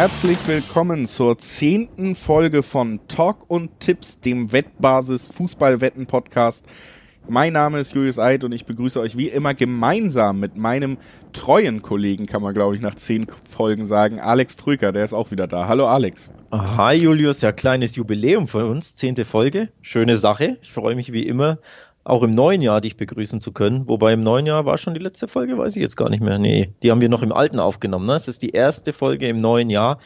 Herzlich willkommen zur zehnten Folge von Talk und Tipps, dem Wettbasis Fußballwetten Podcast. Mein Name ist Julius Eid und ich begrüße euch wie immer gemeinsam mit meinem treuen Kollegen, kann man glaube ich nach zehn Folgen sagen, Alex Trücker, der ist auch wieder da. Hallo Alex. Hi Julius, ja kleines Jubiläum von uns, zehnte Folge, schöne Sache. Ich freue mich wie immer auch im neuen Jahr dich begrüßen zu können. Wobei im neuen Jahr war schon die letzte Folge, weiß ich jetzt gar nicht mehr. Nee, die haben wir noch im alten aufgenommen. Ne? Es ist die erste Folge im neuen Jahr.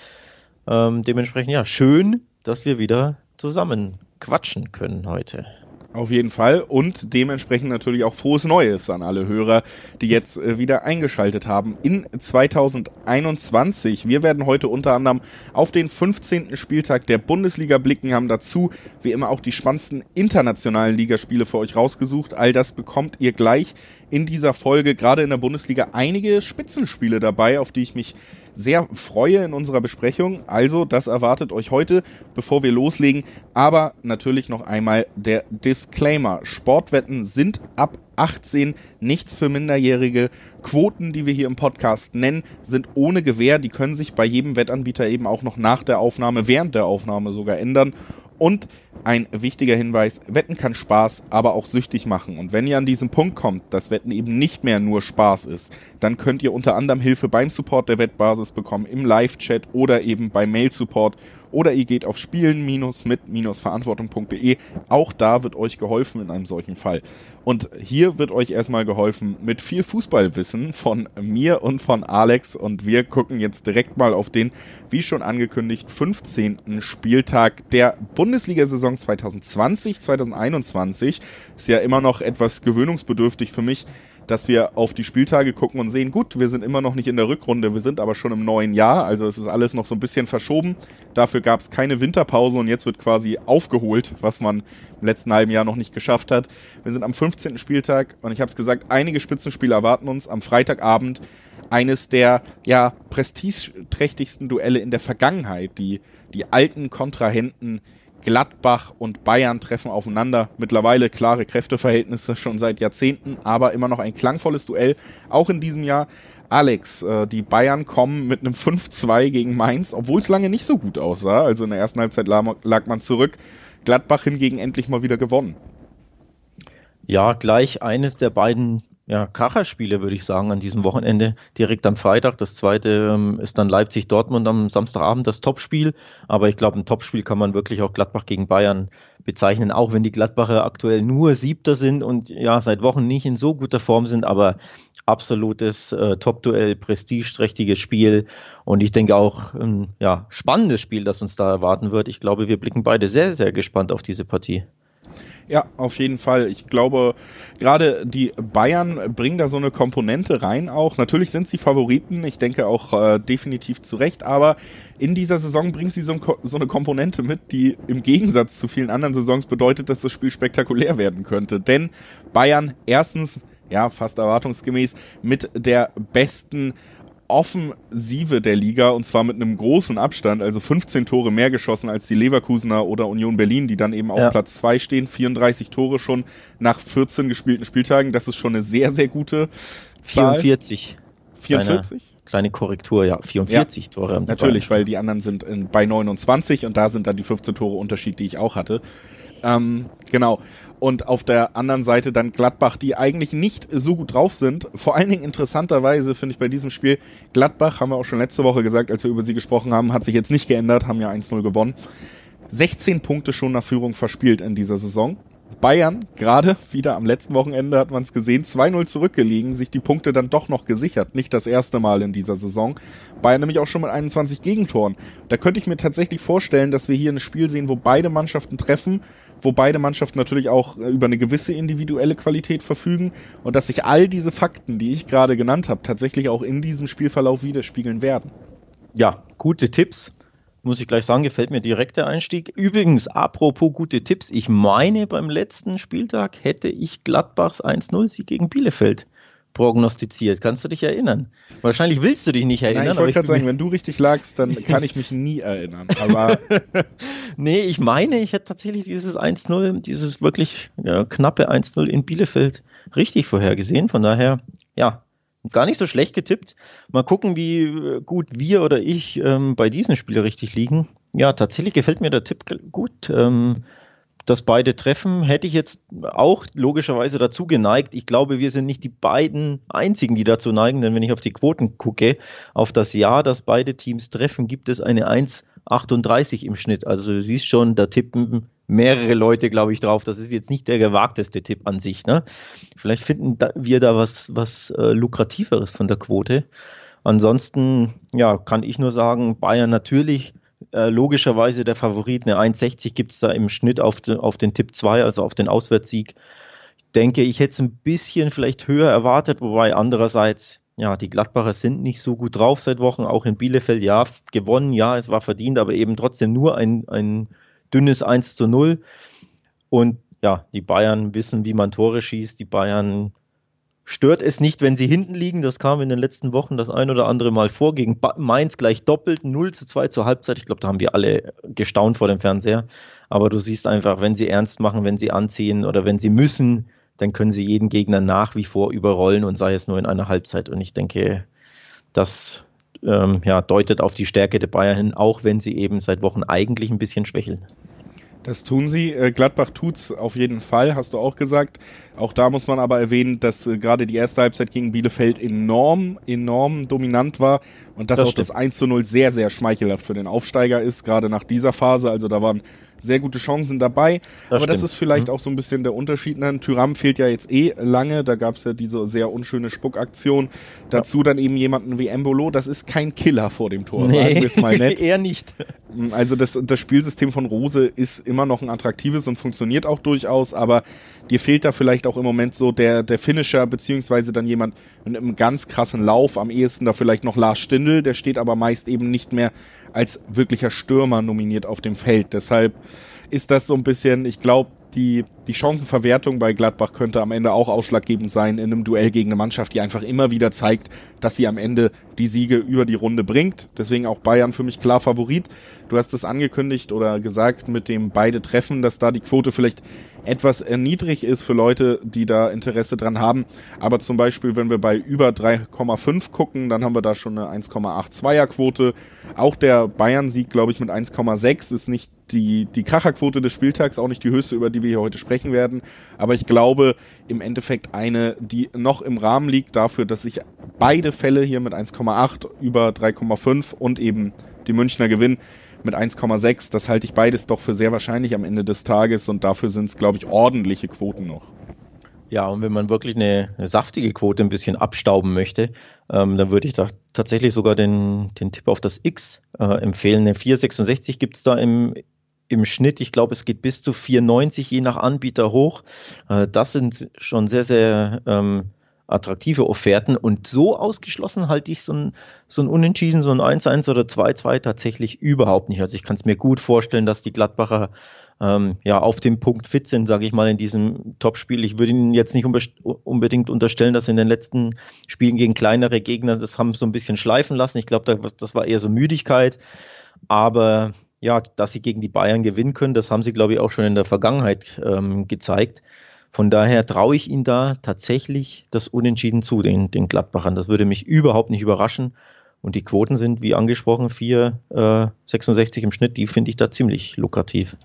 Ähm, dementsprechend, ja, schön, dass wir wieder zusammen quatschen können heute. Auf jeden Fall und dementsprechend natürlich auch frohes Neues an alle Hörer, die jetzt äh, wieder eingeschaltet haben in 2021. Wir werden heute unter anderem auf den 15. Spieltag der Bundesliga blicken, haben dazu wie immer auch die spannendsten internationalen Ligaspiele für euch rausgesucht. All das bekommt ihr gleich in dieser Folge, gerade in der Bundesliga, einige Spitzenspiele dabei, auf die ich mich sehr freue in unserer Besprechung. Also, das erwartet euch heute, bevor wir loslegen. Aber natürlich noch einmal der Disclaimer. Sportwetten sind ab 18 nichts für Minderjährige. Quoten, die wir hier im Podcast nennen, sind ohne Gewähr. Die können sich bei jedem Wettanbieter eben auch noch nach der Aufnahme, während der Aufnahme sogar ändern. Und ein wichtiger Hinweis, Wetten kann Spaß, aber auch süchtig machen. Und wenn ihr an diesen Punkt kommt, dass Wetten eben nicht mehr nur Spaß ist, dann könnt ihr unter anderem Hilfe beim Support der Wettbasis bekommen, im Live-Chat oder eben beim Mail-Support oder ihr geht auf spielen-mit-verantwortung.de. Auch da wird euch geholfen in einem solchen Fall. Und hier wird euch erstmal geholfen mit viel Fußballwissen von mir und von Alex. Und wir gucken jetzt direkt mal auf den, wie schon angekündigt, 15. Spieltag der Bundesliga-Saison 2020, 2021. Ist ja immer noch etwas gewöhnungsbedürftig für mich dass wir auf die Spieltage gucken und sehen, gut, wir sind immer noch nicht in der Rückrunde, wir sind aber schon im neuen Jahr, also es ist alles noch so ein bisschen verschoben. Dafür gab es keine Winterpause und jetzt wird quasi aufgeholt, was man im letzten halben Jahr noch nicht geschafft hat. Wir sind am 15. Spieltag und ich habe es gesagt, einige Spitzenspiele erwarten uns am Freitagabend eines der ja prestigeträchtigsten Duelle in der Vergangenheit, die die alten Kontrahenten Gladbach und Bayern treffen aufeinander. Mittlerweile klare Kräfteverhältnisse schon seit Jahrzehnten, aber immer noch ein klangvolles Duell. Auch in diesem Jahr. Alex, äh, die Bayern kommen mit einem 5-2 gegen Mainz, obwohl es lange nicht so gut aussah. Also in der ersten Halbzeit lag, lag man zurück. Gladbach hingegen endlich mal wieder gewonnen. Ja, gleich eines der beiden ja, Kracherspiele, würde ich sagen, an diesem Wochenende. Direkt am Freitag. Das zweite ähm, ist dann Leipzig-Dortmund am Samstagabend, das Topspiel. Aber ich glaube, ein Topspiel kann man wirklich auch Gladbach gegen Bayern bezeichnen, auch wenn die Gladbacher aktuell nur Siebter sind und ja, seit Wochen nicht in so guter Form sind, aber absolutes äh, Top-Duell, prestigeträchtiges Spiel und ich denke auch ein ja, spannendes Spiel, das uns da erwarten wird. Ich glaube, wir blicken beide sehr, sehr gespannt auf diese Partie. Ja, auf jeden Fall. Ich glaube, gerade die Bayern bringen da so eine Komponente rein auch. Natürlich sind sie Favoriten, ich denke auch äh, definitiv zu Recht, aber in dieser Saison bringen sie so, ein, so, eine Komponente mit, die im Gegensatz zu vielen anderen Saisons bedeutet, dass das Spiel spektakulär werden könnte. Denn Bayern erstens ja, fast erwartungsgemäß mit der besten Offensive der Liga und zwar mit einem großen Abstand, also 15 Tore mehr geschossen als die Leverkusener oder Union Berlin, die dann eben auf ja. Platz 2 stehen. 34 Tore schon nach 14 gespielten Spieltagen. Das ist schon eine sehr, sehr gute Zahl. 44. 44? Kleine, kleine Korrektur, ja. 44 ja, Tore. Natürlich, weil die anderen sind in, bei 29 und da sind dann die 15 Tore Unterschied, die ich auch hatte. Ähm, genau und auf der anderen Seite dann Gladbach, die eigentlich nicht so gut drauf sind. Vor allen Dingen interessanterweise finde ich bei diesem Spiel, Gladbach, haben wir auch schon letzte Woche gesagt, als wir über sie gesprochen haben, hat sich jetzt nicht geändert, haben ja 1-0 gewonnen. 16 Punkte schon nach Führung verspielt in dieser Saison. Bayern, gerade wieder am letzten Wochenende hat man es gesehen, 2-0 zurückgelegen, sich die Punkte dann doch noch gesichert. Nicht das erste Mal in dieser Saison. Bayern nämlich auch schon mit 21 Gegentoren. Da könnte ich mir tatsächlich vorstellen, dass wir hier ein Spiel sehen, wo beide Mannschaften treffen wo beide Mannschaften natürlich auch äh, über eine gewisse individuelle Qualität verfügen und dass sich all diese Fakten, die ich gerade genannt habe, tatsächlich auch in diesem Spielverlauf widerspiegeln werden. Ja, gute Tipps. Muss ich gleich sagen, gefällt mir direkt der Einstieg. Übrigens, apropos gute Tipps, ich meine, beim letzten Spieltag hätte ich Gladbachs 1-0-Sieg gegen Bielefeld prognostiziert. Kannst du dich erinnern? Wahrscheinlich willst du dich nicht erinnern. Nein, ich wollte gerade sagen, wenn du richtig lagst, dann kann ich mich nie erinnern. Aber nee, ich meine, ich hätte tatsächlich dieses 1-0, dieses wirklich ja, knappe 1-0 in Bielefeld richtig vorhergesehen. Von daher, ja, gar nicht so schlecht getippt. Mal gucken, wie gut wir oder ich ähm, bei diesem Spiel richtig liegen. Ja, tatsächlich gefällt mir der Tipp gut. Ähm, dass beide treffen, hätte ich jetzt auch logischerweise dazu geneigt. Ich glaube, wir sind nicht die beiden einzigen, die dazu neigen, denn wenn ich auf die Quoten gucke, auf das Jahr, dass beide Teams treffen, gibt es eine 1,38 im Schnitt. Also du siehst schon, da tippen mehrere Leute, glaube ich, drauf. Das ist jetzt nicht der gewagteste Tipp an sich. Ne? Vielleicht finden wir da was, was äh, lukrativeres von der Quote. Ansonsten, ja, kann ich nur sagen, Bayern natürlich äh, logischerweise der Favorit. Eine 1,60 gibt es da im Schnitt auf, de, auf den Tipp 2, also auf den Auswärtssieg. Ich denke, ich hätte es ein bisschen vielleicht höher erwartet, wobei andererseits, ja, die Gladbacher sind nicht so gut drauf seit Wochen, auch in Bielefeld, ja, gewonnen, ja, es war verdient, aber eben trotzdem nur ein, ein dünnes 1 zu 0. Und ja, die Bayern wissen, wie man Tore schießt. Die Bayern stört es nicht, wenn sie hinten liegen. Das kam in den letzten Wochen das ein oder andere Mal vor. Gegen Mainz gleich doppelt, 0 zu 2 zur Halbzeit. Ich glaube, da haben wir alle gestaunt vor dem Fernseher. Aber du siehst einfach, wenn sie ernst machen, wenn sie anziehen oder wenn sie müssen, dann können sie jeden Gegner nach wie vor überrollen und sei es nur in einer Halbzeit. Und ich denke, das ähm, ja, deutet auf die Stärke der Bayern hin, auch wenn sie eben seit Wochen eigentlich ein bisschen schwächeln. Das tun sie. Äh, Gladbach tut's auf jeden Fall, hast du auch gesagt. Auch da muss man aber erwähnen, dass äh, gerade die erste Halbzeit gegen Bielefeld enorm, enorm dominant war und dass das auch stimmt. das 1 zu 0 sehr, sehr schmeichelhaft für den Aufsteiger ist, gerade nach dieser Phase. Also da waren sehr gute Chancen dabei. Das aber stimmt. das ist vielleicht mhm. auch so ein bisschen der Unterschied. Ne? Tyram fehlt ja jetzt eh lange. Da gab es ja diese sehr unschöne Spuckaktion. Dazu ja. dann eben jemanden wie Embolo. Das ist kein Killer vor dem Tor, nee. sagen wir es mal nett. Eher nicht. Also das, das Spielsystem von Rose ist immer noch ein attraktives und funktioniert auch durchaus, aber dir fehlt da vielleicht auch im Moment so der, der Finisher, beziehungsweise dann jemand mit einem ganz krassen Lauf, am ehesten da vielleicht noch Lars Stindl, der steht aber meist eben nicht mehr als wirklicher Stürmer nominiert auf dem Feld. Deshalb ist das so ein bisschen, ich glaube, die, die Chancenverwertung bei Gladbach könnte am Ende auch ausschlaggebend sein in einem Duell gegen eine Mannschaft, die einfach immer wieder zeigt, dass sie am Ende die Siege über die Runde bringt. Deswegen auch Bayern für mich klar Favorit. Du hast es angekündigt oder gesagt mit dem beide Treffen, dass da die Quote vielleicht etwas erniedrig ist für Leute, die da Interesse dran haben. Aber zum Beispiel, wenn wir bei über 3,5 gucken, dann haben wir da schon eine 1,82er Quote. Auch der Bayern-Sieg, glaube ich, mit 1,6 ist nicht die, die Kracherquote des Spieltags, auch nicht die höchste, über die wir hier heute sprechen werden. Aber ich glaube, im Endeffekt eine, die noch im Rahmen liegt dafür, dass sich beide Fälle hier mit 1,8 über 3,5 und eben die Münchner gewinnen mit 1,6. Das halte ich beides doch für sehr wahrscheinlich am Ende des Tages und dafür sind es, glaube ich, ordentliche Quoten noch. Ja, und wenn man wirklich eine, eine saftige Quote ein bisschen abstauben möchte, ähm, dann würde ich da tatsächlich sogar den, den Tipp auf das X äh, empfehlen. Eine 4,66 gibt es da im, im Schnitt. Ich glaube, es geht bis zu 4,90 je nach Anbieter hoch. Äh, das sind schon sehr, sehr ähm, attraktive Offerten und so ausgeschlossen halte ich so ein, so ein Unentschieden, so ein 1-1 oder 2-2 tatsächlich überhaupt nicht. Also ich kann es mir gut vorstellen, dass die Gladbacher ähm, ja auf dem Punkt fit sind, sage ich mal, in diesem Topspiel. Ich würde ihnen jetzt nicht unbedingt unterstellen, dass in den letzten Spielen gegen kleinere Gegner das haben so ein bisschen schleifen lassen. Ich glaube, das war eher so Müdigkeit. Aber ja, dass sie gegen die Bayern gewinnen können, das haben sie, glaube ich, auch schon in der Vergangenheit ähm, gezeigt. Von daher traue ich ihnen da tatsächlich das Unentschieden zu, den, den Gladbachern. Das würde mich überhaupt nicht überraschen. Und die Quoten sind, wie angesprochen, 4,66 äh, im Schnitt. Die finde ich da ziemlich lukrativ.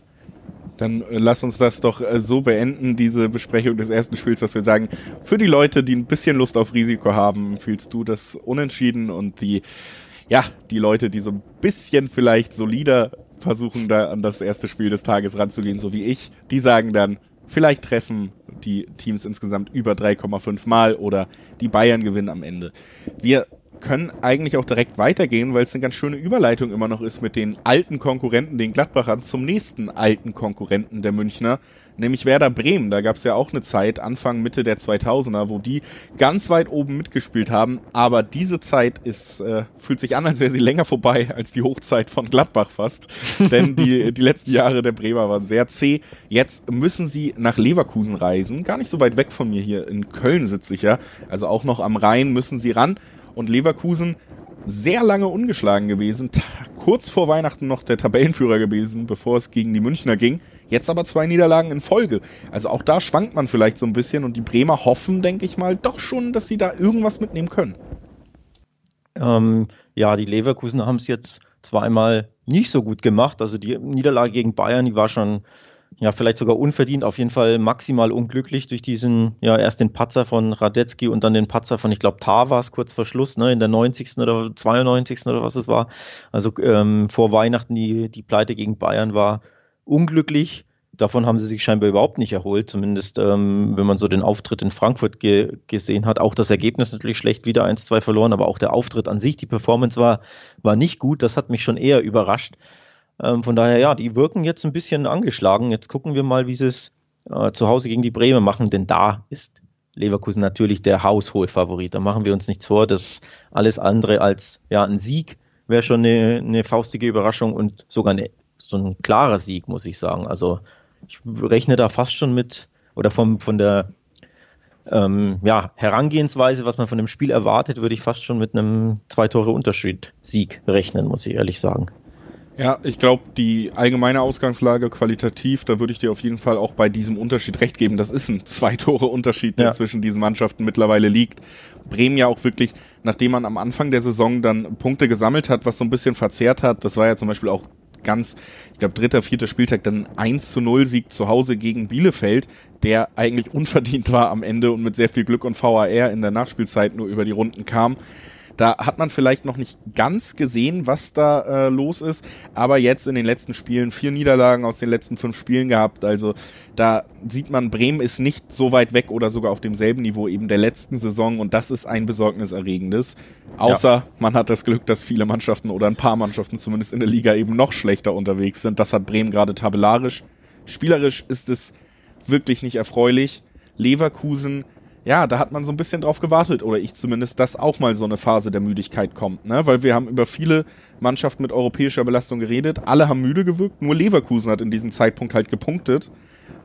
Dann äh, lass uns das doch äh, so beenden, diese Besprechung des ersten Spiels, dass wir sagen, für die Leute, die ein bisschen Lust auf Risiko haben, fühlst du das Unentschieden und die, ja, die Leute, die so ein bisschen vielleicht solider versuchen, da an das erste Spiel des Tages ranzugehen, so wie ich, die sagen dann, Vielleicht treffen die Teams insgesamt über 3,5 Mal oder die Bayern gewinnen am Ende. Wir können eigentlich auch direkt weitergehen, weil es eine ganz schöne Überleitung immer noch ist mit den alten Konkurrenten, den Gladbachern, zum nächsten alten Konkurrenten der Münchner, nämlich Werder Bremen. Da gab es ja auch eine Zeit, Anfang, Mitte der 2000er, wo die ganz weit oben mitgespielt haben. Aber diese Zeit ist, äh, fühlt sich an, als wäre sie länger vorbei als die Hochzeit von Gladbach fast. Denn die, die letzten Jahre der Bremer waren sehr zäh. Jetzt müssen sie nach Leverkusen reisen. Gar nicht so weit weg von mir hier. In Köln sitze ich ja. Also auch noch am Rhein müssen sie ran. Und Leverkusen sehr lange ungeschlagen gewesen. Kurz vor Weihnachten noch der Tabellenführer gewesen, bevor es gegen die Münchner ging Jetzt aber zwei Niederlagen in Folge. Also auch da schwankt man vielleicht so ein bisschen und die Bremer hoffen, denke ich mal, doch schon, dass sie da irgendwas mitnehmen können. Ähm, ja, die Leverkusen haben es jetzt zweimal nicht so gut gemacht. Also die Niederlage gegen Bayern, die war schon ja, vielleicht sogar unverdient, auf jeden Fall maximal unglücklich durch diesen, ja, erst den Patzer von Radetzky und dann den Patzer von, ich glaube, Tavas kurz vor Schluss, ne, in der 90. oder 92. oder was es war. Also ähm, vor Weihnachten die, die Pleite gegen Bayern war unglücklich. Davon haben sie sich scheinbar überhaupt nicht erholt, zumindest ähm, wenn man so den Auftritt in Frankfurt ge gesehen hat. Auch das Ergebnis natürlich schlecht, wieder 1-2 verloren, aber auch der Auftritt an sich, die Performance war, war nicht gut. Das hat mich schon eher überrascht. Ähm, von daher, ja, die wirken jetzt ein bisschen angeschlagen. Jetzt gucken wir mal, wie sie es äh, zu Hause gegen die Bremer machen, denn da ist Leverkusen natürlich der Hausholfavorit. Da machen wir uns nichts vor, dass alles andere als ja, ein Sieg wäre schon eine, eine faustige Überraschung und sogar eine, so ein klarer Sieg, muss ich sagen. Also ich rechne da fast schon mit, oder vom, von der ähm, ja, Herangehensweise, was man von dem Spiel erwartet, würde ich fast schon mit einem zwei Tore Unterschied Sieg rechnen, muss ich ehrlich sagen. Ja, ich glaube, die allgemeine Ausgangslage qualitativ, da würde ich dir auf jeden Fall auch bei diesem Unterschied recht geben. Das ist ein zwei Tore Unterschied, der ja. zwischen diesen Mannschaften mittlerweile liegt. Bremen ja auch wirklich, nachdem man am Anfang der Saison dann Punkte gesammelt hat, was so ein bisschen verzerrt hat, das war ja zum Beispiel auch ganz, ich glaube, dritter, vierter Spieltag dann 1 zu 0 Sieg zu Hause gegen Bielefeld, der eigentlich unverdient war am Ende und mit sehr viel Glück und VAR in der Nachspielzeit nur über die Runden kam. Da hat man vielleicht noch nicht ganz gesehen, was da äh, los ist, aber jetzt in den letzten Spielen vier Niederlagen aus den letzten fünf Spielen gehabt. Also da sieht man, Bremen ist nicht so weit weg oder sogar auf demselben Niveau eben der letzten Saison und das ist ein besorgniserregendes. Außer ja. man hat das Glück, dass viele Mannschaften oder ein paar Mannschaften zumindest in der Liga eben noch schlechter unterwegs sind. Das hat Bremen gerade tabellarisch. Spielerisch ist es wirklich nicht erfreulich. Leverkusen ja, da hat man so ein bisschen drauf gewartet, oder ich zumindest, dass auch mal so eine Phase der Müdigkeit kommt, ne? Weil wir haben über viele Mannschaften mit europäischer Belastung geredet, alle haben müde gewirkt, nur Leverkusen hat in diesem Zeitpunkt halt gepunktet.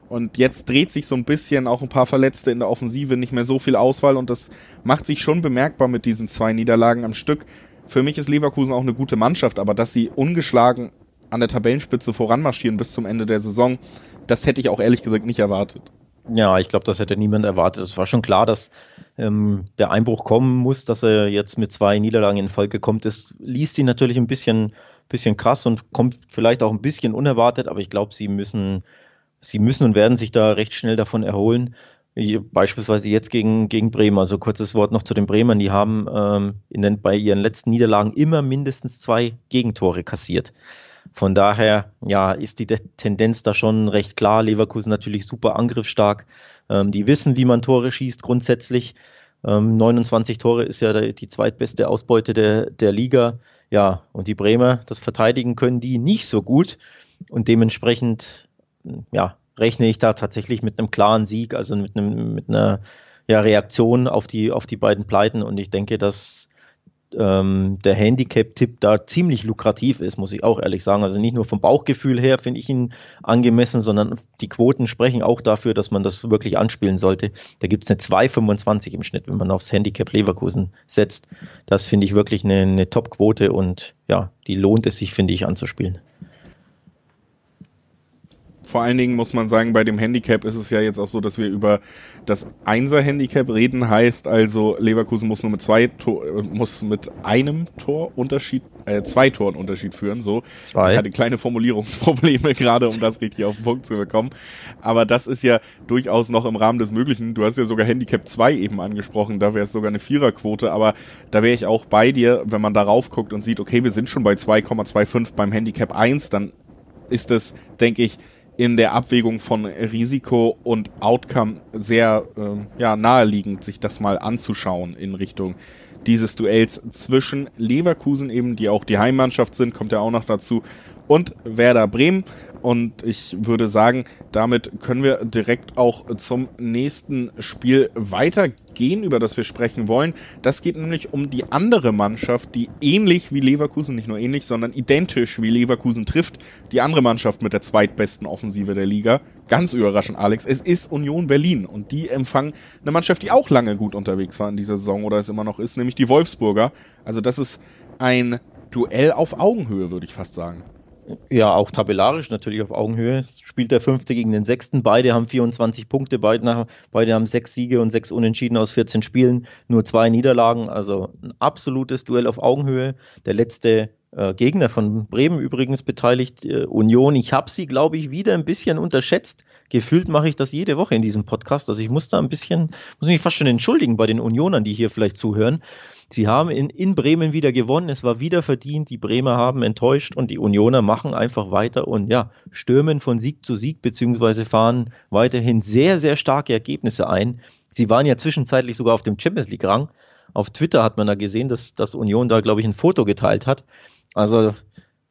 Und jetzt dreht sich so ein bisschen auch ein paar Verletzte in der Offensive, nicht mehr so viel Auswahl und das macht sich schon bemerkbar mit diesen zwei Niederlagen am Stück. Für mich ist Leverkusen auch eine gute Mannschaft, aber dass sie ungeschlagen an der Tabellenspitze voranmarschieren bis zum Ende der Saison, das hätte ich auch ehrlich gesagt nicht erwartet. Ja, ich glaube, das hätte niemand erwartet. Es war schon klar, dass ähm, der Einbruch kommen muss, dass er jetzt mit zwei Niederlagen in Folge kommt. Das liest sie natürlich ein bisschen, bisschen krass und kommt vielleicht auch ein bisschen unerwartet, aber ich glaube, sie müssen, sie müssen und werden sich da recht schnell davon erholen. Beispielsweise jetzt gegen, gegen Bremen. Also kurzes Wort noch zu den Bremern. Die haben ähm, in den, bei ihren letzten Niederlagen immer mindestens zwei Gegentore kassiert. Von daher, ja, ist die Tendenz da schon recht klar. Leverkusen natürlich super angriffsstark. Ähm, die wissen, wie man Tore schießt grundsätzlich. Ähm, 29 Tore ist ja die zweitbeste Ausbeute der, der Liga. Ja, und die Bremer, das verteidigen können die nicht so gut. Und dementsprechend, ja, rechne ich da tatsächlich mit einem klaren Sieg, also mit, einem, mit einer ja, Reaktion auf die, auf die beiden Pleiten. Und ich denke, dass ähm, der Handicap-Tipp da ziemlich lukrativ ist, muss ich auch ehrlich sagen. Also nicht nur vom Bauchgefühl her finde ich ihn angemessen, sondern die Quoten sprechen auch dafür, dass man das wirklich anspielen sollte. Da gibt es eine 2,25 im Schnitt, wenn man aufs Handicap Leverkusen setzt. Das finde ich wirklich eine, eine Top-Quote und ja, die lohnt es sich, finde ich, anzuspielen. Vor allen Dingen muss man sagen, bei dem Handicap ist es ja jetzt auch so, dass wir über das Einser-Handicap reden. Heißt also, Leverkusen muss nur mit zwei Tor, äh, muss mit einem Torunterschied, äh, zwei Toren Unterschied führen. So, zwei. Ich hatte kleine Formulierungsprobleme gerade, um das richtig auf den Punkt zu bekommen. Aber das ist ja durchaus noch im Rahmen des Möglichen. Du hast ja sogar Handicap 2 eben angesprochen. Da wäre es sogar eine Viererquote. Aber da wäre ich auch bei dir, wenn man darauf guckt und sieht, okay, wir sind schon bei 2,25 beim Handicap 1, dann ist das, denke ich, in der Abwägung von Risiko und Outcome sehr äh, ja, naheliegend, sich das mal anzuschauen in Richtung dieses Duells zwischen Leverkusen eben, die auch die Heimmannschaft sind, kommt ja auch noch dazu, und Werder Bremen. Und ich würde sagen, damit können wir direkt auch zum nächsten Spiel weitergehen, über das wir sprechen wollen. Das geht nämlich um die andere Mannschaft, die ähnlich wie Leverkusen, nicht nur ähnlich, sondern identisch wie Leverkusen trifft. Die andere Mannschaft mit der zweitbesten Offensive der Liga. Ganz überraschend, Alex. Es ist Union Berlin und die empfangen eine Mannschaft, die auch lange gut unterwegs war in dieser Saison oder es immer noch ist, nämlich die Wolfsburger. Also das ist ein Duell auf Augenhöhe, würde ich fast sagen. Ja, auch tabellarisch natürlich auf Augenhöhe. Spielt der Fünfte gegen den Sechsten. Beide haben 24 Punkte, beide, beide haben sechs Siege und sechs Unentschieden aus 14 Spielen, nur zwei Niederlagen. Also ein absolutes Duell auf Augenhöhe. Der letzte äh, Gegner von Bremen übrigens beteiligt, äh, Union. Ich habe sie, glaube ich, wieder ein bisschen unterschätzt. Gefühlt mache ich das jede Woche in diesem Podcast. Also ich muss da ein bisschen, muss mich fast schon entschuldigen bei den Unionern, die hier vielleicht zuhören. Sie haben in, in Bremen wieder gewonnen. Es war wieder verdient. Die Bremer haben enttäuscht und die Unioner machen einfach weiter und ja, stürmen von Sieg zu Sieg beziehungsweise fahren weiterhin sehr, sehr starke Ergebnisse ein. Sie waren ja zwischenzeitlich sogar auf dem Champions League Rang. Auf Twitter hat man da gesehen, dass, dass Union da, glaube ich, ein Foto geteilt hat. Also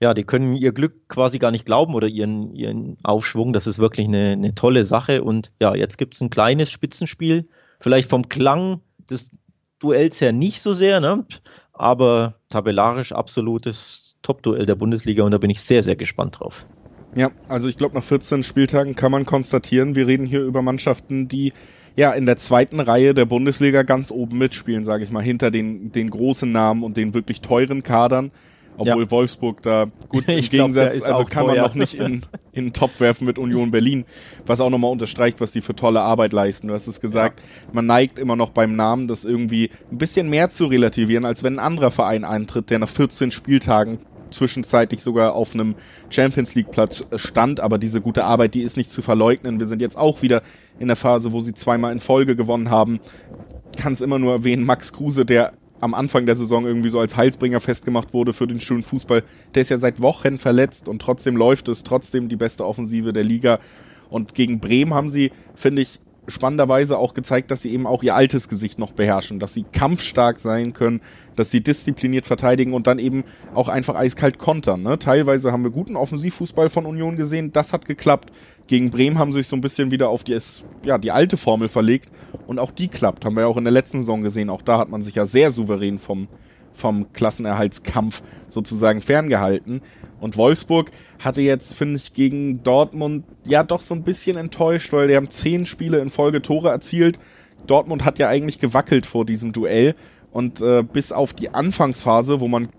ja, die können ihr Glück quasi gar nicht glauben oder ihren, ihren Aufschwung. Das ist wirklich eine, eine tolle Sache. Und ja, jetzt gibt es ein kleines Spitzenspiel. Vielleicht vom Klang des Duells her nicht so sehr, ne? aber tabellarisch absolutes Top-Duell der Bundesliga und da bin ich sehr, sehr gespannt drauf. Ja, also ich glaube, nach 14 Spieltagen kann man konstatieren, wir reden hier über Mannschaften, die ja in der zweiten Reihe der Bundesliga ganz oben mitspielen, sage ich mal, hinter den, den großen Namen und den wirklich teuren Kadern. Obwohl ja. Wolfsburg da gut im Gegensatz, glaub, also kann man noch nicht in, in den Top werfen mit Union Berlin, was auch nochmal unterstreicht, was die für tolle Arbeit leisten. Du hast es gesagt, ja. man neigt immer noch beim Namen, das irgendwie ein bisschen mehr zu relativieren, als wenn ein anderer Verein eintritt, der nach 14 Spieltagen zwischenzeitlich sogar auf einem Champions League Platz stand, aber diese gute Arbeit, die ist nicht zu verleugnen. Wir sind jetzt auch wieder in der Phase, wo sie zweimal in Folge gewonnen haben. Kann es immer nur erwähnen, Max Kruse, der am Anfang der Saison irgendwie so als Heilsbringer festgemacht wurde für den schönen Fußball. Der ist ja seit Wochen verletzt und trotzdem läuft es, trotzdem die beste Offensive der Liga. Und gegen Bremen haben sie, finde ich, spannenderweise auch gezeigt, dass sie eben auch ihr altes Gesicht noch beherrschen, dass sie kampfstark sein können, dass sie diszipliniert verteidigen und dann eben auch einfach eiskalt kontern. Ne? Teilweise haben wir guten Offensivfußball von Union gesehen, das hat geklappt. Gegen Bremen haben sie sich so ein bisschen wieder auf die, ja, die alte Formel verlegt und auch die klappt. Haben wir ja auch in der letzten Saison gesehen. Auch da hat man sich ja sehr souverän vom, vom Klassenerhaltskampf sozusagen ferngehalten. Und Wolfsburg hatte jetzt, finde ich, gegen Dortmund ja doch so ein bisschen enttäuscht, weil die haben zehn Spiele in Folge Tore erzielt. Dortmund hat ja eigentlich gewackelt vor diesem Duell. Und äh, bis auf die Anfangsphase, wo man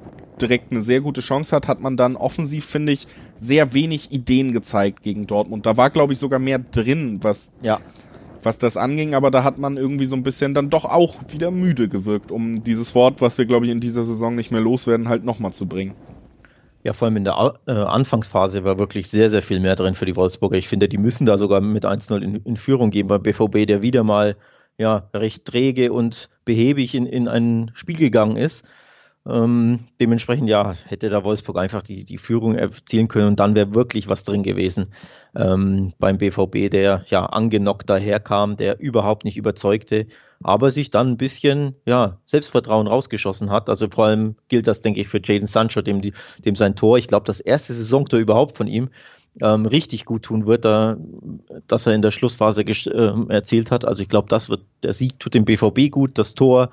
direkt eine sehr gute Chance hat, hat man dann offensiv, finde ich, sehr wenig Ideen gezeigt gegen Dortmund. Da war, glaube ich, sogar mehr drin, was, ja. was das anging, aber da hat man irgendwie so ein bisschen dann doch auch wieder müde gewirkt, um dieses Wort, was wir, glaube ich, in dieser Saison nicht mehr loswerden, halt nochmal zu bringen. Ja, vor allem in der äh, Anfangsphase war wirklich sehr, sehr viel mehr drin für die Wolfsburger. Ich finde, die müssen da sogar mit 1-0 in, in, Führung gehen beim BVB, der wieder mal ja, recht träge und behäbig in, in ein Spiel gegangen ist. Ähm, dementsprechend, ja, hätte da Wolfsburg einfach die, die Führung erzielen können und dann wäre wirklich was drin gewesen ähm, beim BVB, der ja angenockt daherkam, der überhaupt nicht überzeugte, aber sich dann ein bisschen ja, Selbstvertrauen rausgeschossen hat. Also vor allem gilt das, denke ich, für Jaden Sancho, dem, dem sein Tor, ich glaube, das erste Saisontor überhaupt von ihm, ähm, richtig gut tun wird, da, dass er in der Schlussphase äh, erzielt hat. Also ich glaube, das wird, der Sieg tut dem BVB gut, das Tor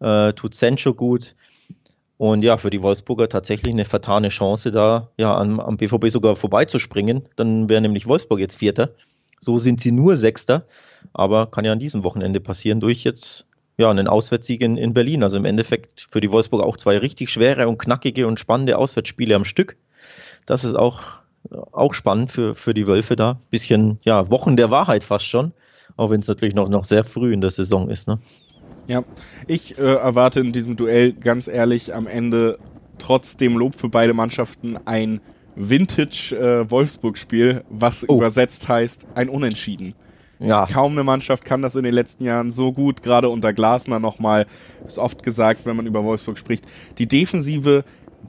äh, tut Sancho gut. Und ja, für die Wolfsburger tatsächlich eine vertane Chance, da ja am, am BVB sogar vorbeizuspringen. Dann wäre nämlich Wolfsburg jetzt Vierter. So sind sie nur Sechster, aber kann ja an diesem Wochenende passieren durch jetzt ja einen Auswärtssieg in, in Berlin. Also im Endeffekt für die Wolfsburg auch zwei richtig schwere und knackige und spannende Auswärtsspiele am Stück. Das ist auch, auch spannend für, für die Wölfe da. Bisschen, ja, Wochen der Wahrheit fast schon. Auch wenn es natürlich noch, noch sehr früh in der Saison ist. Ne? Ja, ich äh, erwarte in diesem Duell ganz ehrlich am Ende trotzdem Lob für beide Mannschaften ein Vintage-Wolfsburg-Spiel, äh, was oh. übersetzt heißt ein Unentschieden. Ja. Kaum eine Mannschaft kann das in den letzten Jahren so gut, gerade unter Glasner nochmal, ist oft gesagt, wenn man über Wolfsburg spricht. Die Defensive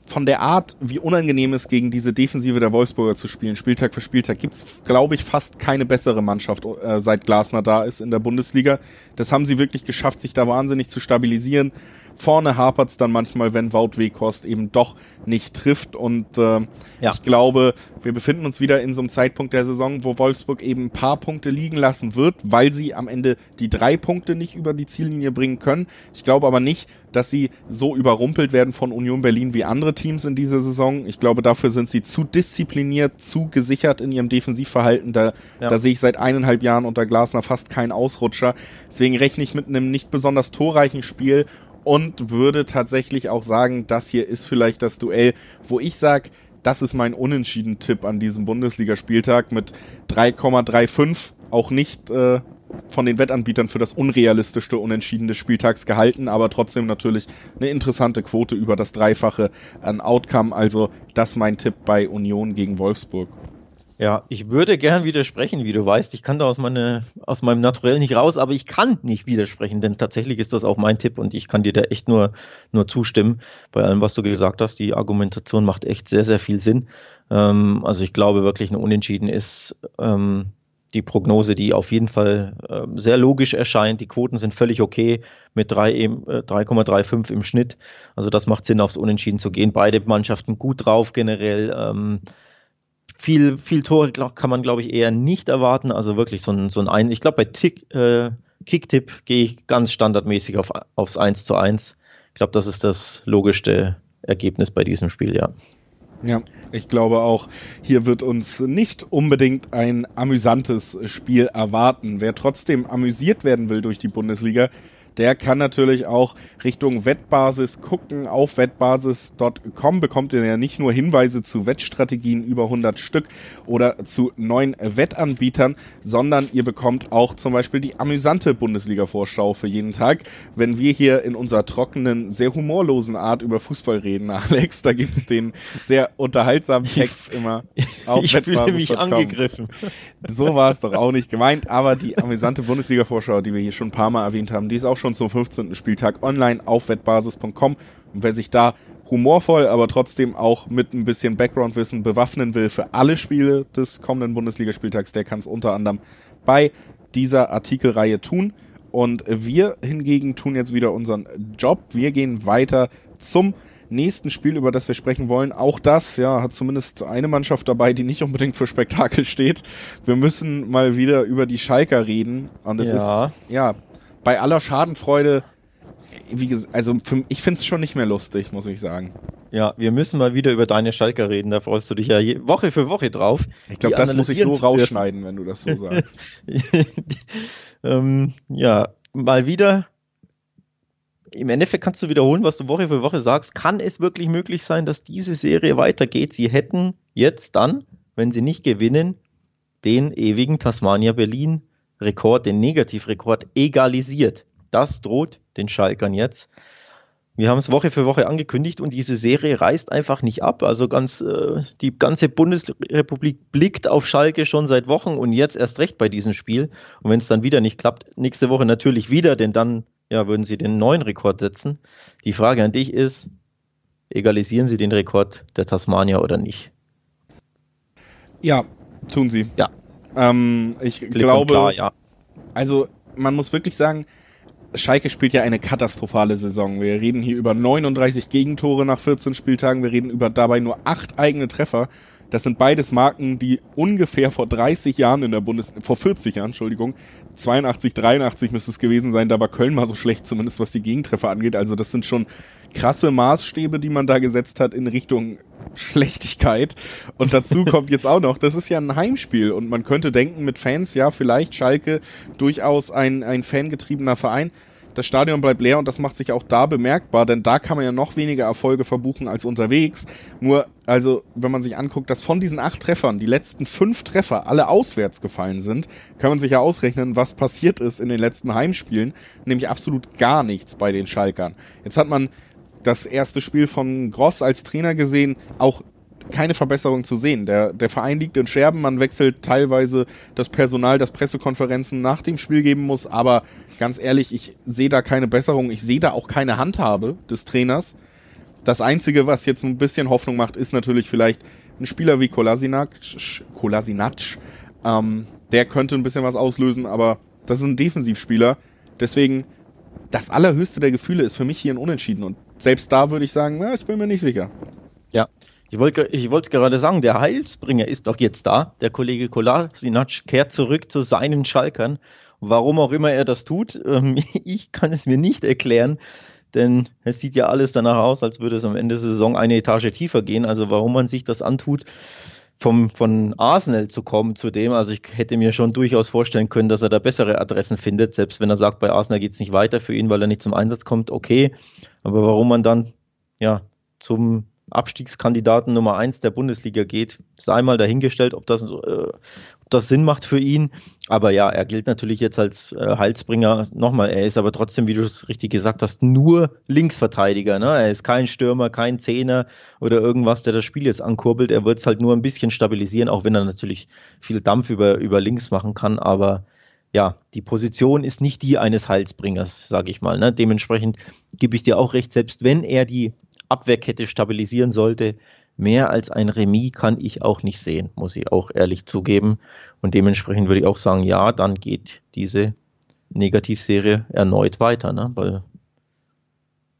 von der Art, wie unangenehm es gegen diese Defensive der Wolfsburger zu spielen, Spieltag für Spieltag, gibt's, glaube ich, fast keine bessere Mannschaft, äh, seit Glasner da ist in der Bundesliga. Das haben sie wirklich geschafft, sich da wahnsinnig zu stabilisieren. Vorne hapert's dann manchmal, wenn Wout Weghorst eben doch nicht trifft. Und äh, ja. ich glaube, wir befinden uns wieder in so einem Zeitpunkt der Saison, wo Wolfsburg eben ein paar Punkte liegen lassen wird, weil sie am Ende die drei Punkte nicht über die Ziellinie bringen können. Ich glaube aber nicht, dass sie so überrumpelt werden von Union Berlin wie andere Teams in dieser Saison. Ich glaube, dafür sind sie zu diszipliniert, zu gesichert in ihrem Defensivverhalten. Da, ja. da sehe ich seit eineinhalb Jahren unter Glasner fast keinen Ausrutscher. Deswegen rechne ich mit einem nicht besonders torreichen Spiel und würde tatsächlich auch sagen, das hier ist vielleicht das Duell, wo ich sage, Das ist mein Unentschieden-Tipp an diesem Bundesligaspieltag mit 3,35. Auch nicht äh, von den Wettanbietern für das unrealistischste Unentschieden des Spieltags gehalten, aber trotzdem natürlich eine interessante Quote über das Dreifache an Outcome. Also das mein Tipp bei Union gegen Wolfsburg. Ja, ich würde gern widersprechen, wie du weißt. Ich kann da aus, meine, aus meinem Naturell nicht raus, aber ich kann nicht widersprechen, denn tatsächlich ist das auch mein Tipp und ich kann dir da echt nur, nur zustimmen bei allem, was du gesagt hast. Die Argumentation macht echt sehr, sehr viel Sinn. Ähm, also ich glaube wirklich, ein Unentschieden ist ähm, die Prognose, die auf jeden Fall äh, sehr logisch erscheint. Die Quoten sind völlig okay mit 3,35 äh, im Schnitt. Also das macht Sinn, aufs Unentschieden zu gehen. Beide Mannschaften gut drauf generell. Ähm, viel, viel Tore kann man, glaube ich, eher nicht erwarten. Also wirklich so ein, so ein, ich glaube, bei Tick, äh, Kicktipp gehe ich ganz standardmäßig auf, aufs 1 zu 1. Ich glaube, das ist das logischste Ergebnis bei diesem Spiel, ja. Ja, ich glaube auch, hier wird uns nicht unbedingt ein amüsantes Spiel erwarten. Wer trotzdem amüsiert werden will durch die Bundesliga, der kann natürlich auch Richtung Wettbasis gucken. Auf wettbasis.com bekommt ihr ja nicht nur Hinweise zu Wettstrategien über 100 Stück oder zu neuen Wettanbietern, sondern ihr bekommt auch zum Beispiel die amüsante Bundesliga-Vorschau für jeden Tag. Wenn wir hier in unserer trockenen, sehr humorlosen Art über Fußball reden, Alex, da gibt es den sehr unterhaltsamen Text immer auf ich wettbasis.com. Ich mich angegriffen. So war es doch auch nicht gemeint, aber die amüsante Bundesliga-Vorschau, die wir hier schon ein paar Mal erwähnt haben, die ist auch schon zum 15. Spieltag online auf wettbasis.com. Und wer sich da humorvoll, aber trotzdem auch mit ein bisschen Background-Wissen bewaffnen will für alle Spiele des kommenden Bundesligaspieltags, der kann es unter anderem bei dieser Artikelreihe tun. Und wir hingegen tun jetzt wieder unseren Job. Wir gehen weiter zum nächsten Spiel, über das wir sprechen wollen. Auch das, ja, hat zumindest eine Mannschaft dabei, die nicht unbedingt für Spektakel steht. Wir müssen mal wieder über die Schalker reden. Und es ja. ist, ja, bei aller Schadenfreude, wie gesagt, also für, ich finde es schon nicht mehr lustig, muss ich sagen. Ja, wir müssen mal wieder über deine Schalker reden, da freust du dich ja Woche für Woche drauf. Ich glaube, das muss ich so rausschneiden, wenn du das so sagst. ähm, ja, mal wieder. Im Endeffekt kannst du wiederholen, was du Woche für Woche sagst. Kann es wirklich möglich sein, dass diese Serie weitergeht? Sie hätten jetzt dann, wenn sie nicht gewinnen, den ewigen Tasmania Berlin Rekord, den Negativrekord egalisiert. Das droht den Schalkern jetzt. Wir haben es Woche für Woche angekündigt und diese Serie reißt einfach nicht ab. Also ganz äh, die ganze Bundesrepublik blickt auf Schalke schon seit Wochen und jetzt erst recht bei diesem Spiel. Und wenn es dann wieder nicht klappt, nächste Woche natürlich wieder, denn dann ja, würden sie den neuen Rekord setzen. Die Frage an dich ist, egalisieren sie den Rekord der Tasmania oder nicht? Ja, tun sie. Ja, ähm, ich Klipp glaube, klar, ja. also man muss wirklich sagen, Schalke spielt ja eine katastrophale Saison. Wir reden hier über 39 Gegentore nach 14 Spieltagen. Wir reden über dabei nur acht eigene Treffer. Das sind beides Marken, die ungefähr vor 30 Jahren in der Bundes, vor 40 Jahren, Entschuldigung, 82, 83 müsste es gewesen sein. Da war Köln mal so schlecht, zumindest was die Gegentreffer angeht. Also das sind schon krasse Maßstäbe, die man da gesetzt hat in Richtung Schlechtigkeit. Und dazu kommt jetzt auch noch, das ist ja ein Heimspiel und man könnte denken mit Fans, ja, vielleicht Schalke durchaus ein, ein fangetriebener Verein das Stadion bleibt leer und das macht sich auch da bemerkbar, denn da kann man ja noch weniger Erfolge verbuchen als unterwegs. Nur, also, wenn man sich anguckt, dass von diesen acht Treffern die letzten fünf Treffer alle auswärts gefallen sind, kann man sich ja ausrechnen, was passiert ist in den letzten Heimspielen, nämlich absolut gar nichts bei den Schalkern. Jetzt hat man das erste Spiel von Gross als Trainer gesehen, auch keine Verbesserung zu sehen. Der, der Verein liegt in Scherben, man wechselt teilweise das Personal, das Pressekonferenzen nach dem Spiel geben muss, aber ganz ehrlich, ich sehe da keine Besserung. Ich sehe da auch keine Handhabe des Trainers. Das Einzige, was jetzt ein bisschen Hoffnung macht, ist natürlich vielleicht ein Spieler wie Kolasinac. Kolasinac ähm, der könnte ein bisschen was auslösen, aber das ist ein Defensivspieler. Deswegen, das allerhöchste der Gefühle ist für mich hier ein Unentschieden. Und selbst da würde ich sagen, na, ich bin mir nicht sicher. Ja, ich wollte es gerade sagen, der Heilsbringer ist doch jetzt da. Der Kollege Kolasinac kehrt zurück zu seinen Schalkern Warum auch immer er das tut, ähm, ich kann es mir nicht erklären, denn es sieht ja alles danach aus, als würde es am Ende der Saison eine Etage tiefer gehen. Also warum man sich das antut, vom, von Arsenal zu kommen zu dem, also ich hätte mir schon durchaus vorstellen können, dass er da bessere Adressen findet, selbst wenn er sagt, bei Arsenal geht es nicht weiter für ihn, weil er nicht zum Einsatz kommt, okay. Aber warum man dann ja zum Abstiegskandidaten Nummer eins der Bundesliga geht. Sei mal dahingestellt, ob das, äh, ob das Sinn macht für ihn. Aber ja, er gilt natürlich jetzt als äh, Heilsbringer. Nochmal, er ist aber trotzdem, wie du es richtig gesagt hast, nur Linksverteidiger. Ne? Er ist kein Stürmer, kein Zehner oder irgendwas, der das Spiel jetzt ankurbelt. Er wird es halt nur ein bisschen stabilisieren, auch wenn er natürlich viel Dampf über, über links machen kann. Aber ja, die Position ist nicht die eines Heilsbringers, sage ich mal. Ne? Dementsprechend gebe ich dir auch recht, selbst wenn er die Abwehrkette stabilisieren sollte. Mehr als ein Remis kann ich auch nicht sehen, muss ich auch ehrlich zugeben. Und dementsprechend würde ich auch sagen, ja, dann geht diese Negativserie erneut weiter, ne? weil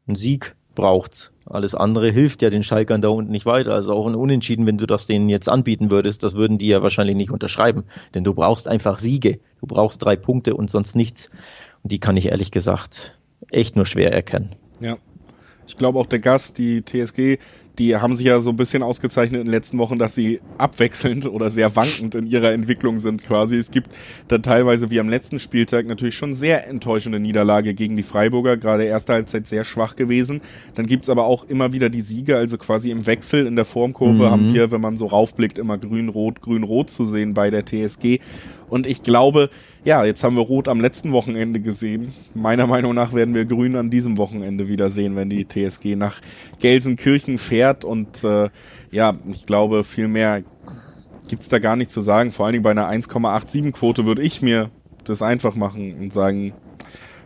ein Sieg braucht's. Alles andere hilft ja den Schalkern da unten nicht weiter. Also auch ein Unentschieden, wenn du das denen jetzt anbieten würdest, das würden die ja wahrscheinlich nicht unterschreiben. Denn du brauchst einfach Siege. Du brauchst drei Punkte und sonst nichts. Und die kann ich ehrlich gesagt echt nur schwer erkennen. Ja, ich glaube auch der Gast, die TSG, die haben sich ja so ein bisschen ausgezeichnet in den letzten Wochen, dass sie abwechselnd oder sehr wankend in ihrer Entwicklung sind quasi. Es gibt dann teilweise wie am letzten Spieltag natürlich schon sehr enttäuschende Niederlage gegen die Freiburger, gerade erste Halbzeit sehr schwach gewesen. Dann gibt's aber auch immer wieder die Siege, also quasi im Wechsel in der Formkurve mhm. haben wir, wenn man so raufblickt, immer grün-rot, grün-rot zu sehen bei der TSG. Und ich glaube, ja, jetzt haben wir Rot am letzten Wochenende gesehen. Meiner Meinung nach werden wir Grün an diesem Wochenende wieder sehen, wenn die TSG nach Gelsenkirchen fährt. Und äh, ja, ich glaube, viel mehr gibt's da gar nicht zu sagen. Vor allen Dingen bei einer 1,87 Quote würde ich mir das einfach machen und sagen,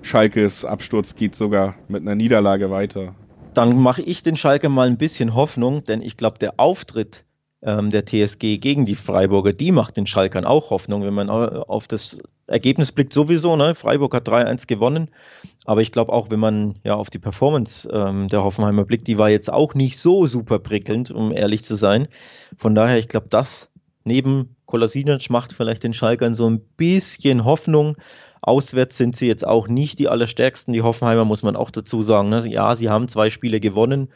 Schalkes Absturz geht sogar mit einer Niederlage weiter. Dann mache ich den Schalke mal ein bisschen Hoffnung, denn ich glaube, der Auftritt ähm, der TSG gegen die Freiburger, die macht den Schalkern auch Hoffnung, wenn man auf das Ergebnis blickt sowieso. Ne? Freiburg hat 3-1 gewonnen, aber ich glaube auch, wenn man ja auf die Performance ähm, der Hoffenheimer blickt, die war jetzt auch nicht so super prickelnd, um ehrlich zu sein. Von daher, ich glaube, das neben Kolasinac macht vielleicht den Schalkern so ein bisschen Hoffnung. Auswärts sind sie jetzt auch nicht die allerstärksten. Die Hoffenheimer muss man auch dazu sagen. Ne? Ja, sie haben zwei Spiele gewonnen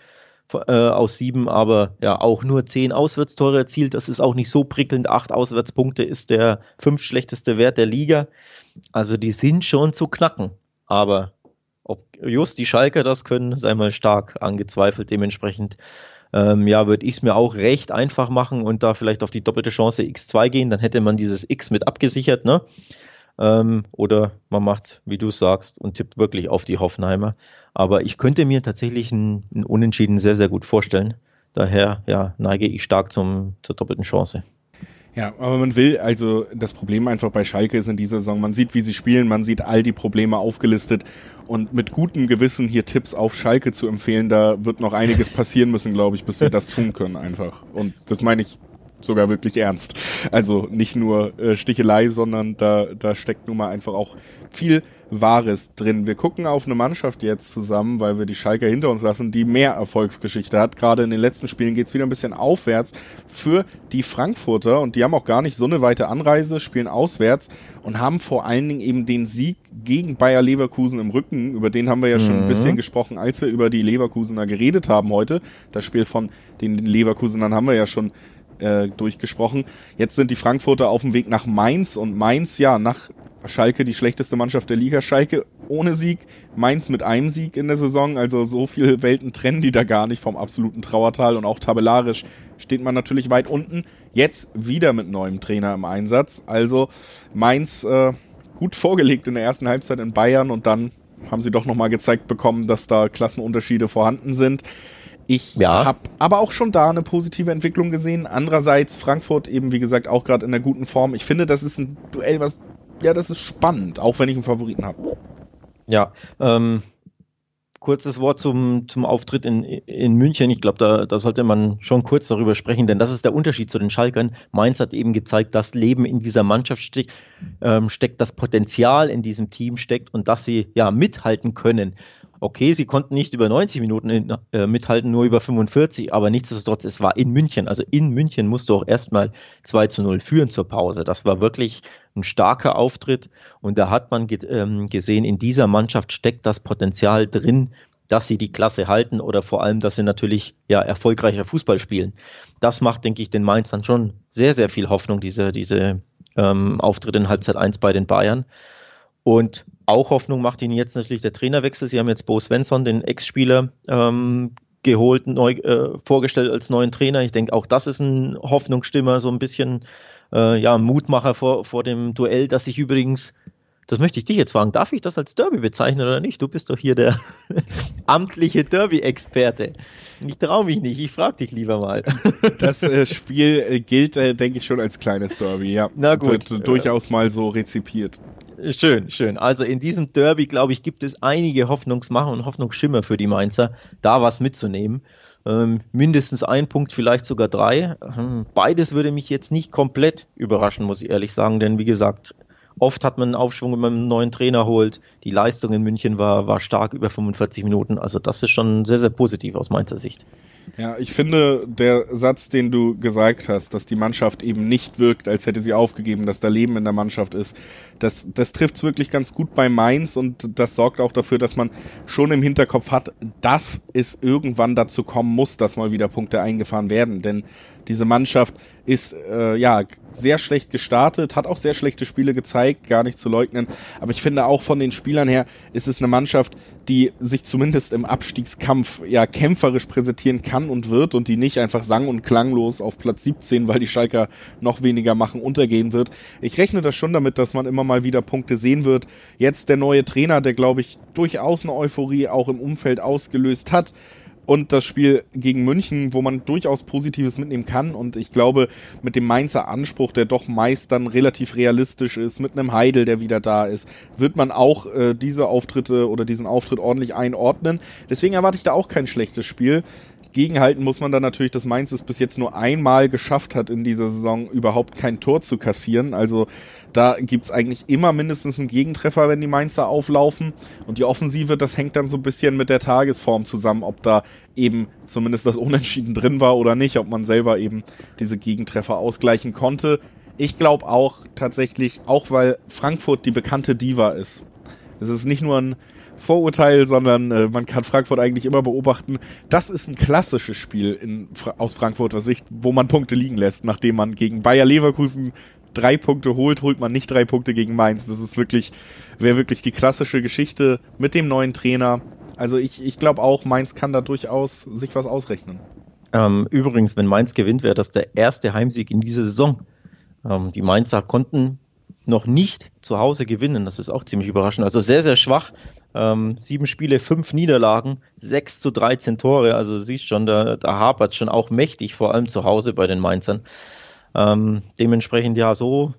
äh, aus sieben, aber ja, auch nur zehn Auswärtstore erzielt. Das ist auch nicht so prickelnd. Acht Auswärtspunkte ist der fünf schlechteste Wert der Liga. Also die sind schon zu knacken. Aber ob just die Schalker das können, sei mal stark angezweifelt. Dementsprechend, ähm, ja, würde ich es mir auch recht einfach machen und da vielleicht auf die doppelte Chance X2 gehen. Dann hätte man dieses X mit abgesichert, ne? Ähm, oder man macht, wie du sagst, und tippt wirklich auf die Hoffenheimer. Aber ich könnte mir tatsächlich ein, ein Unentschieden sehr, sehr gut vorstellen. Daher ja, neige ich stark zum, zur doppelten Chance. Ja, aber man will, also das Problem einfach bei Schalke ist in dieser Saison, man sieht, wie sie spielen, man sieht all die Probleme aufgelistet und mit gutem Gewissen hier Tipps auf Schalke zu empfehlen, da wird noch einiges passieren müssen, glaube ich, bis wir das tun können einfach. Und das meine ich sogar wirklich ernst. Also nicht nur äh, Stichelei, sondern da, da steckt nun mal einfach auch viel Wahres drin. Wir gucken auf eine Mannschaft jetzt zusammen, weil wir die Schalker hinter uns lassen, die mehr Erfolgsgeschichte hat. Gerade in den letzten Spielen geht's wieder ein bisschen aufwärts für die Frankfurter und die haben auch gar nicht so eine weite Anreise, spielen auswärts und haben vor allen Dingen eben den Sieg gegen Bayer Leverkusen im Rücken. Über den haben wir ja mhm. schon ein mhm. bisschen gesprochen, als wir über die Leverkusener geredet haben heute. Das Spiel von den Leverkusenern haben wir ja schon äh, durchgesprochen. Jetzt sind die Frankfurter auf dem Weg nach Mainz und Mainz, ja, nach Schalke die schlechteste Mannschaft der Liga. Schalke ohne Sieg, Mainz mit einem Sieg in der Saison. Also so viele Welten trennen die da gar nicht vom absoluten Trauertal und auch tabellarisch steht man natürlich weit unten. Jetzt wieder mit neuem Trainer im Einsatz. Also Mainz äh, gut vorgelegt in der ersten Halbzeit in Bayern und dann haben sie doch nochmal gezeigt bekommen, dass da Klassenunterschiede vorhanden sind. Ich ja. habe aber auch schon da eine positive Entwicklung gesehen. Andererseits Frankfurt eben, wie gesagt, auch gerade in der guten Form. Ich finde, das ist ein Duell, was, ja, das ist spannend, auch wenn ich einen Favoriten habe. Ja, ähm, kurzes Wort zum, zum Auftritt in, in München. Ich glaube, da, da sollte man schon kurz darüber sprechen, denn das ist der Unterschied zu den Schalkern. Mainz hat eben gezeigt, dass Leben in dieser Mannschaft steckt, ähm, steckt, das Potenzial in diesem Team steckt und dass sie ja mithalten können okay, sie konnten nicht über 90 Minuten in, äh, mithalten, nur über 45, aber nichtsdestotrotz, es war in München. Also in München musst du auch erstmal 2 zu 0 führen zur Pause. Das war wirklich ein starker Auftritt und da hat man ähm, gesehen, in dieser Mannschaft steckt das Potenzial drin, dass sie die Klasse halten oder vor allem, dass sie natürlich ja erfolgreicher Fußball spielen. Das macht, denke ich, den Mainz dann schon sehr, sehr viel Hoffnung, diese, diese ähm, Auftritte in Halbzeit 1 bei den Bayern. Und auch Hoffnung macht Ihnen jetzt natürlich der Trainerwechsel. Sie haben jetzt Bo Svensson, den Ex-Spieler, ähm, geholt, neu äh, vorgestellt als neuen Trainer. Ich denke, auch das ist ein Hoffnungsstimmer, so ein bisschen äh, ja, Mutmacher vor, vor dem Duell, das sich übrigens das möchte ich dich jetzt fragen. Darf ich das als Derby bezeichnen oder nicht? Du bist doch hier der amtliche Derby-Experte. Ich traue mich nicht. Ich frage dich lieber mal. Das äh, Spiel äh, gilt, äh, denke ich, schon als kleines Derby. Ja, na gut. Wird durchaus mal so rezipiert. Schön, schön. Also in diesem Derby, glaube ich, gibt es einige Hoffnungsmacher und Hoffnungsschimmer für die Mainzer, da was mitzunehmen. Ähm, mindestens ein Punkt, vielleicht sogar drei. Ähm, beides würde mich jetzt nicht komplett überraschen, muss ich ehrlich sagen, denn wie gesagt, Oft hat man einen Aufschwung, wenn man einen neuen Trainer holt. Die Leistung in München war, war stark über 45 Minuten. Also das ist schon sehr, sehr positiv aus meiner Sicht. Ja, ich finde, der Satz, den du gesagt hast, dass die Mannschaft eben nicht wirkt, als hätte sie aufgegeben, dass da Leben in der Mannschaft ist, das, das trifft es wirklich ganz gut bei Mainz und das sorgt auch dafür, dass man schon im Hinterkopf hat, dass es irgendwann dazu kommen muss, dass mal wieder Punkte eingefahren werden. Denn diese Mannschaft ist äh, ja sehr schlecht gestartet, hat auch sehr schlechte Spiele gezeigt, gar nicht zu leugnen. Aber ich finde auch von den Spielern her ist es eine Mannschaft, die sich zumindest im Abstiegskampf ja kämpferisch präsentieren kann und wird und die nicht einfach sang- und klanglos auf Platz 17, weil die Schalker noch weniger machen, untergehen wird. Ich rechne das schon damit, dass man immer mal wieder Punkte sehen wird. Jetzt der neue Trainer, der glaube ich durchaus eine Euphorie auch im Umfeld ausgelöst hat und das Spiel gegen München, wo man durchaus Positives mitnehmen kann. Und ich glaube, mit dem Mainzer Anspruch, der doch meist dann relativ realistisch ist, mit einem Heidel, der wieder da ist, wird man auch äh, diese Auftritte oder diesen Auftritt ordentlich einordnen. Deswegen erwarte ich da auch kein schlechtes Spiel. Gegenhalten muss man dann natürlich, dass Mainz es bis jetzt nur einmal geschafft hat, in dieser Saison überhaupt kein Tor zu kassieren. Also da gibt's eigentlich immer mindestens einen Gegentreffer, wenn die Mainzer auflaufen. Und die Offensive, das hängt dann so ein bisschen mit der Tagesform zusammen, ob da eben zumindest das Unentschieden drin war oder nicht, ob man selber eben diese Gegentreffer ausgleichen konnte. Ich glaube auch tatsächlich, auch weil Frankfurt die bekannte Diva ist. Es ist nicht nur ein Vorurteil, sondern äh, man kann Frankfurt eigentlich immer beobachten. Das ist ein klassisches Spiel in, aus Frankfurter Sicht, wo man Punkte liegen lässt, nachdem man gegen Bayer Leverkusen drei Punkte holt, holt man nicht drei Punkte gegen Mainz. Das ist wirklich, wäre wirklich die klassische Geschichte mit dem neuen Trainer. Also ich, ich glaube auch, Mainz kann da durchaus sich was ausrechnen. Ähm, übrigens, wenn Mainz gewinnt, wäre das der erste Heimsieg in dieser Saison. Ähm, die Mainzer konnten noch nicht zu Hause gewinnen. Das ist auch ziemlich überraschend. Also sehr, sehr schwach. Ähm, sieben Spiele, fünf Niederlagen, sechs zu 13 Tore. Also siehst schon, da, da hapert schon auch mächtig, vor allem zu Hause bei den Mainzern. Ähm, dementsprechend ja so,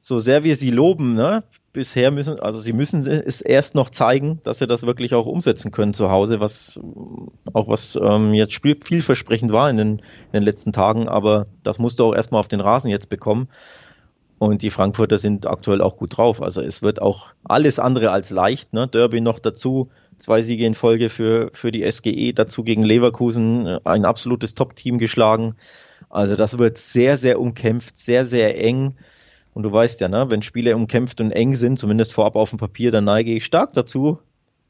so sehr wir sie loben, ne? bisher müssen, also sie müssen es erst noch zeigen, dass sie das wirklich auch umsetzen können zu Hause, was auch was ähm, jetzt vielversprechend war in den, in den letzten Tagen, aber das musst du auch erstmal auf den Rasen jetzt bekommen. Und die Frankfurter sind aktuell auch gut drauf. Also es wird auch alles andere als leicht. Ne? Derby noch dazu, zwei Siege in Folge für, für die SGE, dazu gegen Leverkusen, ein absolutes Top-Team geschlagen. Also das wird sehr, sehr umkämpft, sehr, sehr eng. Und du weißt ja, ne, wenn Spiele umkämpft und eng sind, zumindest vorab auf dem Papier, dann neige ich stark dazu,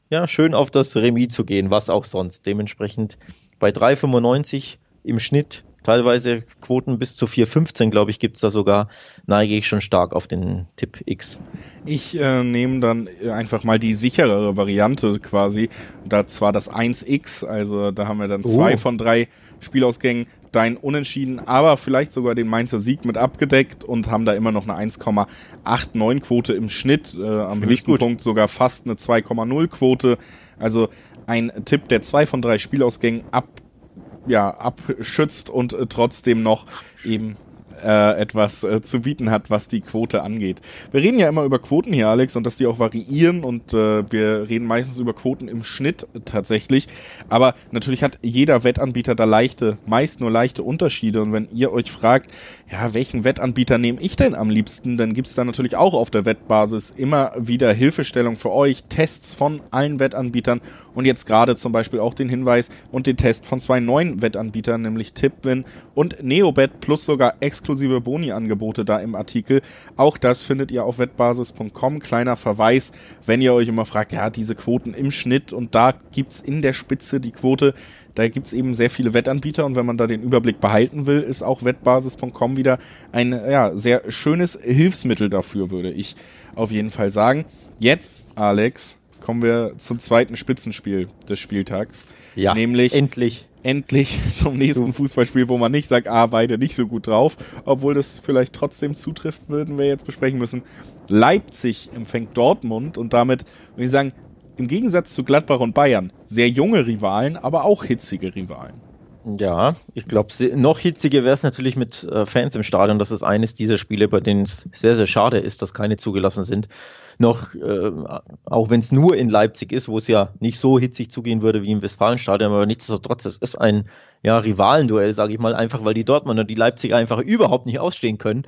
ja, schön auf das Remis zu gehen, was auch sonst. Dementsprechend bei 3,95 im Schnitt teilweise Quoten bis zu 4,15, glaube ich, gibt es da sogar, neige ich schon stark auf den Tipp X. Ich äh, nehme dann einfach mal die sicherere Variante quasi. Da zwar das 1x, also da haben wir dann zwei oh. von drei Spielausgängen, dein Unentschieden, aber vielleicht sogar den Mainzer Sieg mit abgedeckt und haben da immer noch eine 1,89 Quote im Schnitt, äh, am höchsten gut. Punkt sogar fast eine 2,0 Quote. Also ein Tipp, der zwei von drei Spielausgängen ab ja, abschützt und äh, trotzdem noch eben äh, etwas äh, zu bieten hat, was die Quote angeht. Wir reden ja immer über Quoten hier, Alex, und dass die auch variieren und äh, wir reden meistens über Quoten im Schnitt tatsächlich. Aber natürlich hat jeder Wettanbieter da leichte, meist nur leichte Unterschiede. Und wenn ihr euch fragt, ja, welchen Wettanbieter nehme ich denn am liebsten, dann gibt's da natürlich auch auf der Wettbasis immer wieder Hilfestellung für euch, Tests von allen Wettanbietern und jetzt gerade zum Beispiel auch den Hinweis und den Test von zwei neuen Wettanbietern, nämlich Tipwin und Neobet plus sogar exklusive Boni-Angebote da im Artikel. Auch das findet ihr auf wettbasis.com. Kleiner Verweis, wenn ihr euch immer fragt, ja, diese Quoten im Schnitt und da gibt's in der Spitze die Quote da gibt's eben sehr viele Wettanbieter und wenn man da den Überblick behalten will, ist auch wettbasis.com wieder ein ja, sehr schönes Hilfsmittel dafür, würde ich auf jeden Fall sagen. Jetzt, Alex, kommen wir zum zweiten Spitzenspiel des Spieltags. Ja, nämlich endlich. Endlich zum nächsten Fußballspiel, wo man nicht sagt, ah, beide nicht so gut drauf, obwohl das vielleicht trotzdem zutrifft, würden wir jetzt besprechen müssen. Leipzig empfängt Dortmund und damit, würde ich sagen, im Gegensatz zu Gladbach und Bayern, sehr junge Rivalen, aber auch hitzige Rivalen. Ja, ich glaube, noch hitziger wäre es natürlich mit äh, Fans im Stadion. Das ist eines dieser Spiele, bei denen es sehr, sehr schade ist, dass keine zugelassen sind. Noch, äh, auch wenn es nur in Leipzig ist, wo es ja nicht so hitzig zugehen würde wie im Westfalenstadion, aber nichtsdestotrotz, es ist ein ja, Rivalenduell, sage ich mal, einfach weil die Dortmunder die Leipzig einfach überhaupt nicht ausstehen können.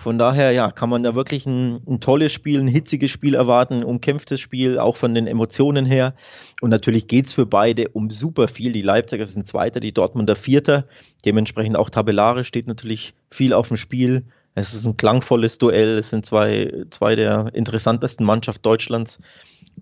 Von daher, ja, kann man da wirklich ein, ein, tolles Spiel, ein hitziges Spiel erwarten, ein umkämpftes Spiel, auch von den Emotionen her. Und natürlich geht's für beide um super viel. Die Leipziger sind Zweiter, die Dortmunder Vierter. Dementsprechend auch tabellarisch steht natürlich viel auf dem Spiel. Es ist ein klangvolles Duell. Es sind zwei, zwei der interessantesten Mannschaften Deutschlands.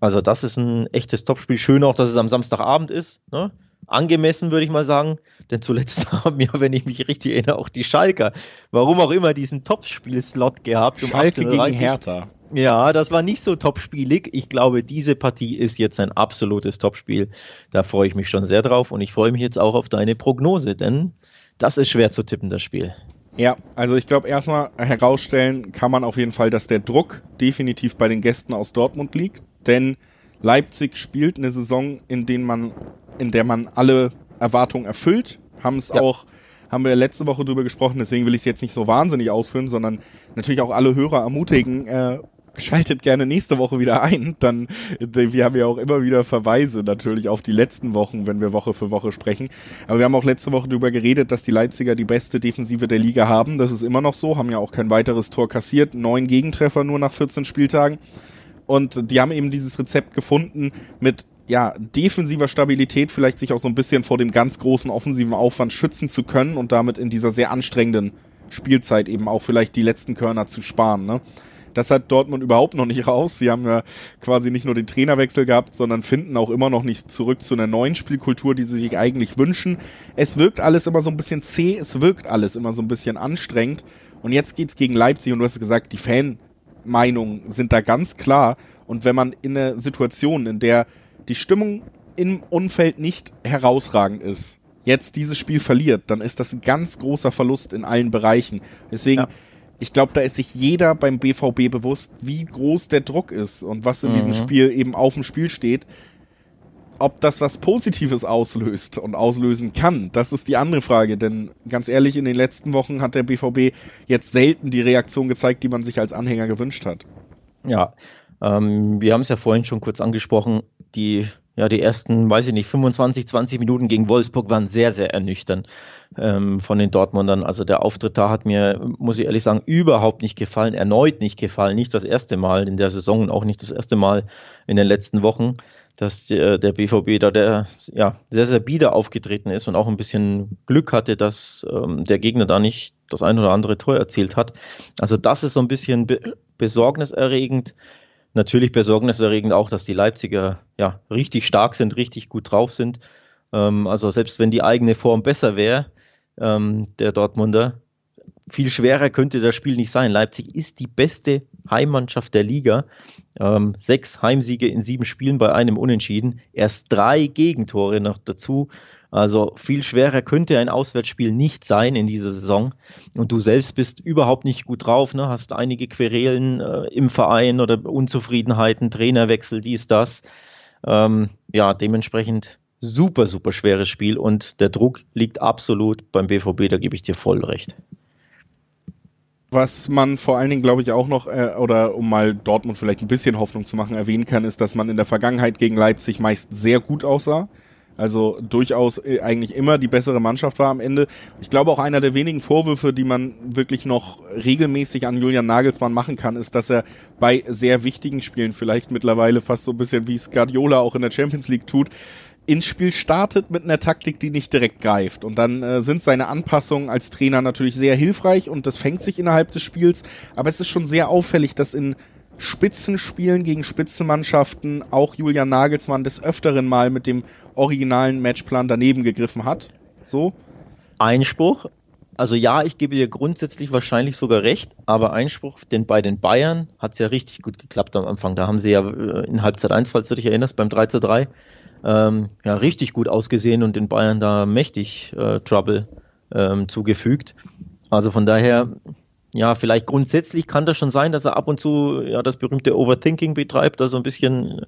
Also das ist ein echtes Topspiel. Schön auch, dass es am Samstagabend ist. Ne? Angemessen, würde ich mal sagen. Denn zuletzt haben ja, wenn ich mich richtig erinnere, auch die Schalker, warum auch immer, diesen Topspiel-Slot gehabt. Um Schalke gegen Hertha. Ja, das war nicht so topspielig. Ich glaube, diese Partie ist jetzt ein absolutes Topspiel. Da freue ich mich schon sehr drauf und ich freue mich jetzt auch auf deine Prognose, denn das ist schwer zu tippen, das Spiel. Ja, also ich glaube, erstmal herausstellen kann man auf jeden Fall, dass der Druck definitiv bei den Gästen aus Dortmund liegt, denn Leipzig spielt eine Saison, in der man in der man alle Erwartungen erfüllt, haben es ja. auch haben wir letzte Woche drüber gesprochen, deswegen will ich es jetzt nicht so wahnsinnig ausführen, sondern natürlich auch alle Hörer ermutigen, äh, schaltet gerne nächste Woche wieder ein. Dann, wir haben ja auch immer wieder Verweise natürlich auf die letzten Wochen, wenn wir Woche für Woche sprechen. Aber wir haben auch letzte Woche darüber geredet, dass die Leipziger die beste Defensive der Liga haben. Das ist immer noch so, haben ja auch kein weiteres Tor kassiert, neun Gegentreffer nur nach 14 Spieltagen. Und die haben eben dieses Rezept gefunden mit ja, defensiver Stabilität vielleicht sich auch so ein bisschen vor dem ganz großen offensiven Aufwand schützen zu können und damit in dieser sehr anstrengenden Spielzeit eben auch vielleicht die letzten Körner zu sparen. Ne? Das hat Dortmund überhaupt noch nicht raus. Sie haben ja quasi nicht nur den Trainerwechsel gehabt, sondern finden auch immer noch nicht zurück zu einer neuen Spielkultur, die sie sich eigentlich wünschen. Es wirkt alles immer so ein bisschen zäh, es wirkt alles immer so ein bisschen anstrengend. Und jetzt geht's gegen Leipzig und du hast gesagt, die Fanmeinungen sind da ganz klar. Und wenn man in einer Situation, in der die Stimmung im Umfeld nicht herausragend ist, jetzt dieses Spiel verliert, dann ist das ein ganz großer Verlust in allen Bereichen. Deswegen, ja. ich glaube, da ist sich jeder beim BVB bewusst, wie groß der Druck ist und was in mhm. diesem Spiel eben auf dem Spiel steht. Ob das was Positives auslöst und auslösen kann, das ist die andere Frage. Denn ganz ehrlich, in den letzten Wochen hat der BVB jetzt selten die Reaktion gezeigt, die man sich als Anhänger gewünscht hat. Ja, ähm, wir haben es ja vorhin schon kurz angesprochen, die, ja, die ersten, weiß ich nicht, 25, 20 Minuten gegen Wolfsburg waren sehr, sehr ernüchternd ähm, von den Dortmundern. Also der Auftritt da hat mir, muss ich ehrlich sagen, überhaupt nicht gefallen, erneut nicht gefallen. Nicht das erste Mal in der Saison und auch nicht das erste Mal in den letzten Wochen dass der, der BVB da der, ja, sehr, sehr bieder aufgetreten ist und auch ein bisschen Glück hatte, dass ähm, der Gegner da nicht das ein oder andere Tor erzielt hat. Also das ist so ein bisschen be besorgniserregend natürlich besorgniserregend auch, dass die Leipziger ja richtig stark sind, richtig gut drauf sind. Ähm, also selbst wenn die eigene Form besser wäre, ähm, der Dortmunder, viel schwerer könnte das Spiel nicht sein. Leipzig ist die beste Heimmannschaft der Liga. Ähm, sechs Heimsiege in sieben Spielen bei einem Unentschieden. Erst drei Gegentore noch dazu. Also viel schwerer könnte ein Auswärtsspiel nicht sein in dieser Saison. Und du selbst bist überhaupt nicht gut drauf, ne? hast einige Querelen äh, im Verein oder Unzufriedenheiten, Trainerwechsel, dies, das. Ähm, ja, dementsprechend super, super schweres Spiel und der Druck liegt absolut beim BVB, da gebe ich dir voll recht. Was man vor allen Dingen, glaube ich, auch noch, äh, oder um mal Dortmund vielleicht ein bisschen Hoffnung zu machen, erwähnen kann, ist, dass man in der Vergangenheit gegen Leipzig meist sehr gut aussah. Also durchaus äh, eigentlich immer die bessere Mannschaft war am Ende. Ich glaube auch einer der wenigen Vorwürfe, die man wirklich noch regelmäßig an Julian Nagelsmann machen kann, ist, dass er bei sehr wichtigen Spielen, vielleicht mittlerweile fast so ein bisschen wie Guardiola auch in der Champions League tut, ins Spiel startet mit einer Taktik, die nicht direkt greift. Und dann äh, sind seine Anpassungen als Trainer natürlich sehr hilfreich und das fängt sich innerhalb des Spiels. Aber es ist schon sehr auffällig, dass in Spitzenspielen gegen Spitzenmannschaften auch Julian Nagelsmann des Öfteren mal mit dem originalen Matchplan daneben gegriffen hat. So. Einspruch. also ja, ich gebe dir grundsätzlich wahrscheinlich sogar recht, aber Einspruch, denn bei den Bayern hat es ja richtig gut geklappt am Anfang. Da haben sie ja äh, in Halbzeit 1, falls du dich erinnerst, beim 3 zu 3, ähm, ja, richtig gut ausgesehen und den Bayern da mächtig äh, Trouble ähm, zugefügt. Also von daher, ja, vielleicht grundsätzlich kann das schon sein, dass er ab und zu ja das berühmte Overthinking betreibt, also ein bisschen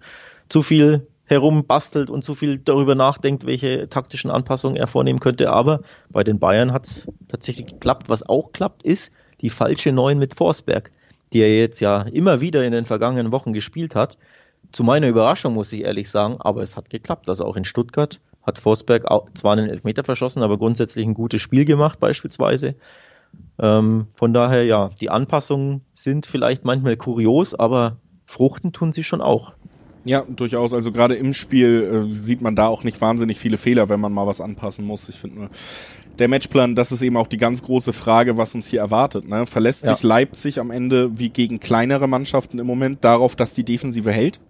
zu viel herumbastelt und zu viel darüber nachdenkt, welche taktischen Anpassungen er vornehmen könnte. Aber bei den Bayern hat es tatsächlich geklappt. Was auch klappt, ist die falsche Neun mit Forsberg, die er jetzt ja immer wieder in den vergangenen Wochen gespielt hat. Zu meiner Überraschung muss ich ehrlich sagen, aber es hat geklappt. Also auch in Stuttgart hat Forsberg zwar einen Elfmeter verschossen, aber grundsätzlich ein gutes Spiel gemacht beispielsweise. Ähm, von daher ja, die Anpassungen sind vielleicht manchmal kurios, aber fruchten tun sie schon auch. Ja, durchaus. Also gerade im Spiel äh, sieht man da auch nicht wahnsinnig viele Fehler, wenn man mal was anpassen muss. Ich finde nur, der Matchplan, das ist eben auch die ganz große Frage, was uns hier erwartet. Ne? Verlässt ja. sich Leipzig am Ende wie gegen kleinere Mannschaften im Moment darauf, dass die Defensive hält?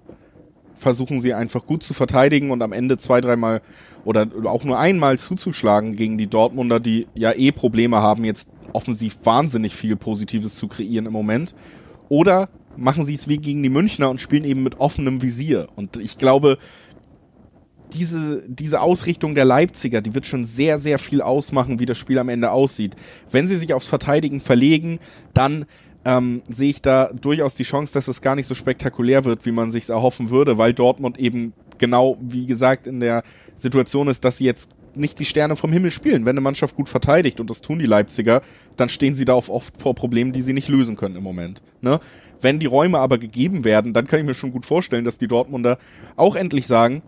Versuchen sie einfach gut zu verteidigen und am Ende zwei, dreimal oder auch nur einmal zuzuschlagen gegen die Dortmunder, die ja eh Probleme haben, jetzt offensiv wahnsinnig viel Positives zu kreieren im Moment. Oder machen sie es wie gegen die Münchner und spielen eben mit offenem Visier. Und ich glaube, diese, diese Ausrichtung der Leipziger, die wird schon sehr, sehr viel ausmachen, wie das Spiel am Ende aussieht. Wenn sie sich aufs Verteidigen verlegen, dann ähm, sehe ich da durchaus die Chance, dass es gar nicht so spektakulär wird, wie man sich erhoffen würde, weil Dortmund eben genau, wie gesagt, in der Situation ist, dass sie jetzt nicht die Sterne vom Himmel spielen. Wenn eine Mannschaft gut verteidigt, und das tun die Leipziger, dann stehen sie da oft vor Problemen, die sie nicht lösen können im Moment. Ne? Wenn die Räume aber gegeben werden, dann kann ich mir schon gut vorstellen, dass die Dortmunder auch endlich sagen,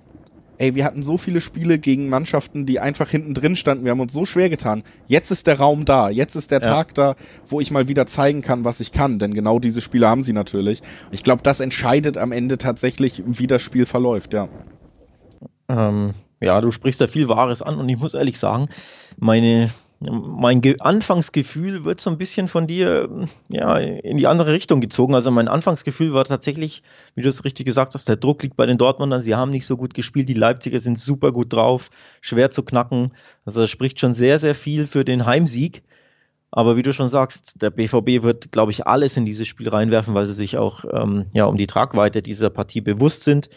ey, wir hatten so viele Spiele gegen Mannschaften, die einfach hinten drin standen. Wir haben uns so schwer getan. Jetzt ist der Raum da. Jetzt ist der ja. Tag da, wo ich mal wieder zeigen kann, was ich kann. Denn genau diese Spiele haben sie natürlich. Ich glaube, das entscheidet am Ende tatsächlich, wie das Spiel verläuft, ja. Ähm, ja, du sprichst da viel Wahres an und ich muss ehrlich sagen, meine mein Ge Anfangsgefühl wird so ein bisschen von dir ja, in die andere Richtung gezogen. Also mein Anfangsgefühl war tatsächlich, wie du es richtig gesagt hast, der Druck liegt bei den Dortmundern. Sie haben nicht so gut gespielt. Die Leipziger sind super gut drauf, schwer zu knacken. Also das spricht schon sehr, sehr viel für den Heimsieg. Aber wie du schon sagst, der BVB wird, glaube ich, alles in dieses Spiel reinwerfen, weil sie sich auch ähm, ja, um die Tragweite dieser Partie bewusst sind.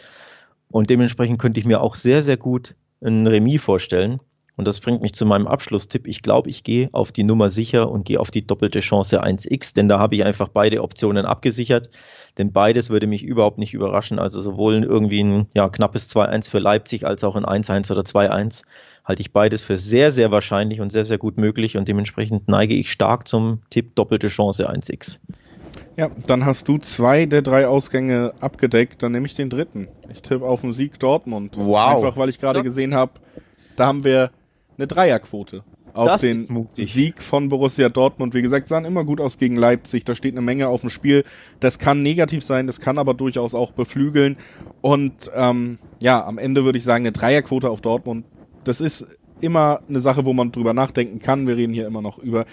Und dementsprechend könnte ich mir auch sehr, sehr gut ein Remis vorstellen. Und das bringt mich zu meinem Abschlusstipp. Ich glaube, ich gehe auf die Nummer sicher und gehe auf die doppelte Chance 1x, denn da habe ich einfach beide Optionen abgesichert. Denn beides würde mich überhaupt nicht überraschen. Also sowohl irgendwie ein ja, knappes 2-1 für Leipzig als auch ein 1-1 oder 2-1 halte ich beides für sehr, sehr wahrscheinlich und sehr, sehr gut möglich. Und dementsprechend neige ich stark zum Tipp doppelte Chance 1x. Ja, dann hast du zwei der drei Ausgänge abgedeckt. Dann nehme ich den dritten. Ich tippe auf den Sieg Dortmund. Wow. Einfach weil ich gerade gesehen habe, da haben wir eine Dreierquote auf das den Sieg von Borussia Dortmund. Wie gesagt, sahen immer gut aus gegen Leipzig. Da steht eine Menge auf dem Spiel. Das kann negativ sein, das kann aber durchaus auch beflügeln. Und ähm, ja, am Ende würde ich sagen, eine Dreierquote auf Dortmund. Das ist immer eine Sache, wo man drüber nachdenken kann. Wir reden hier immer noch über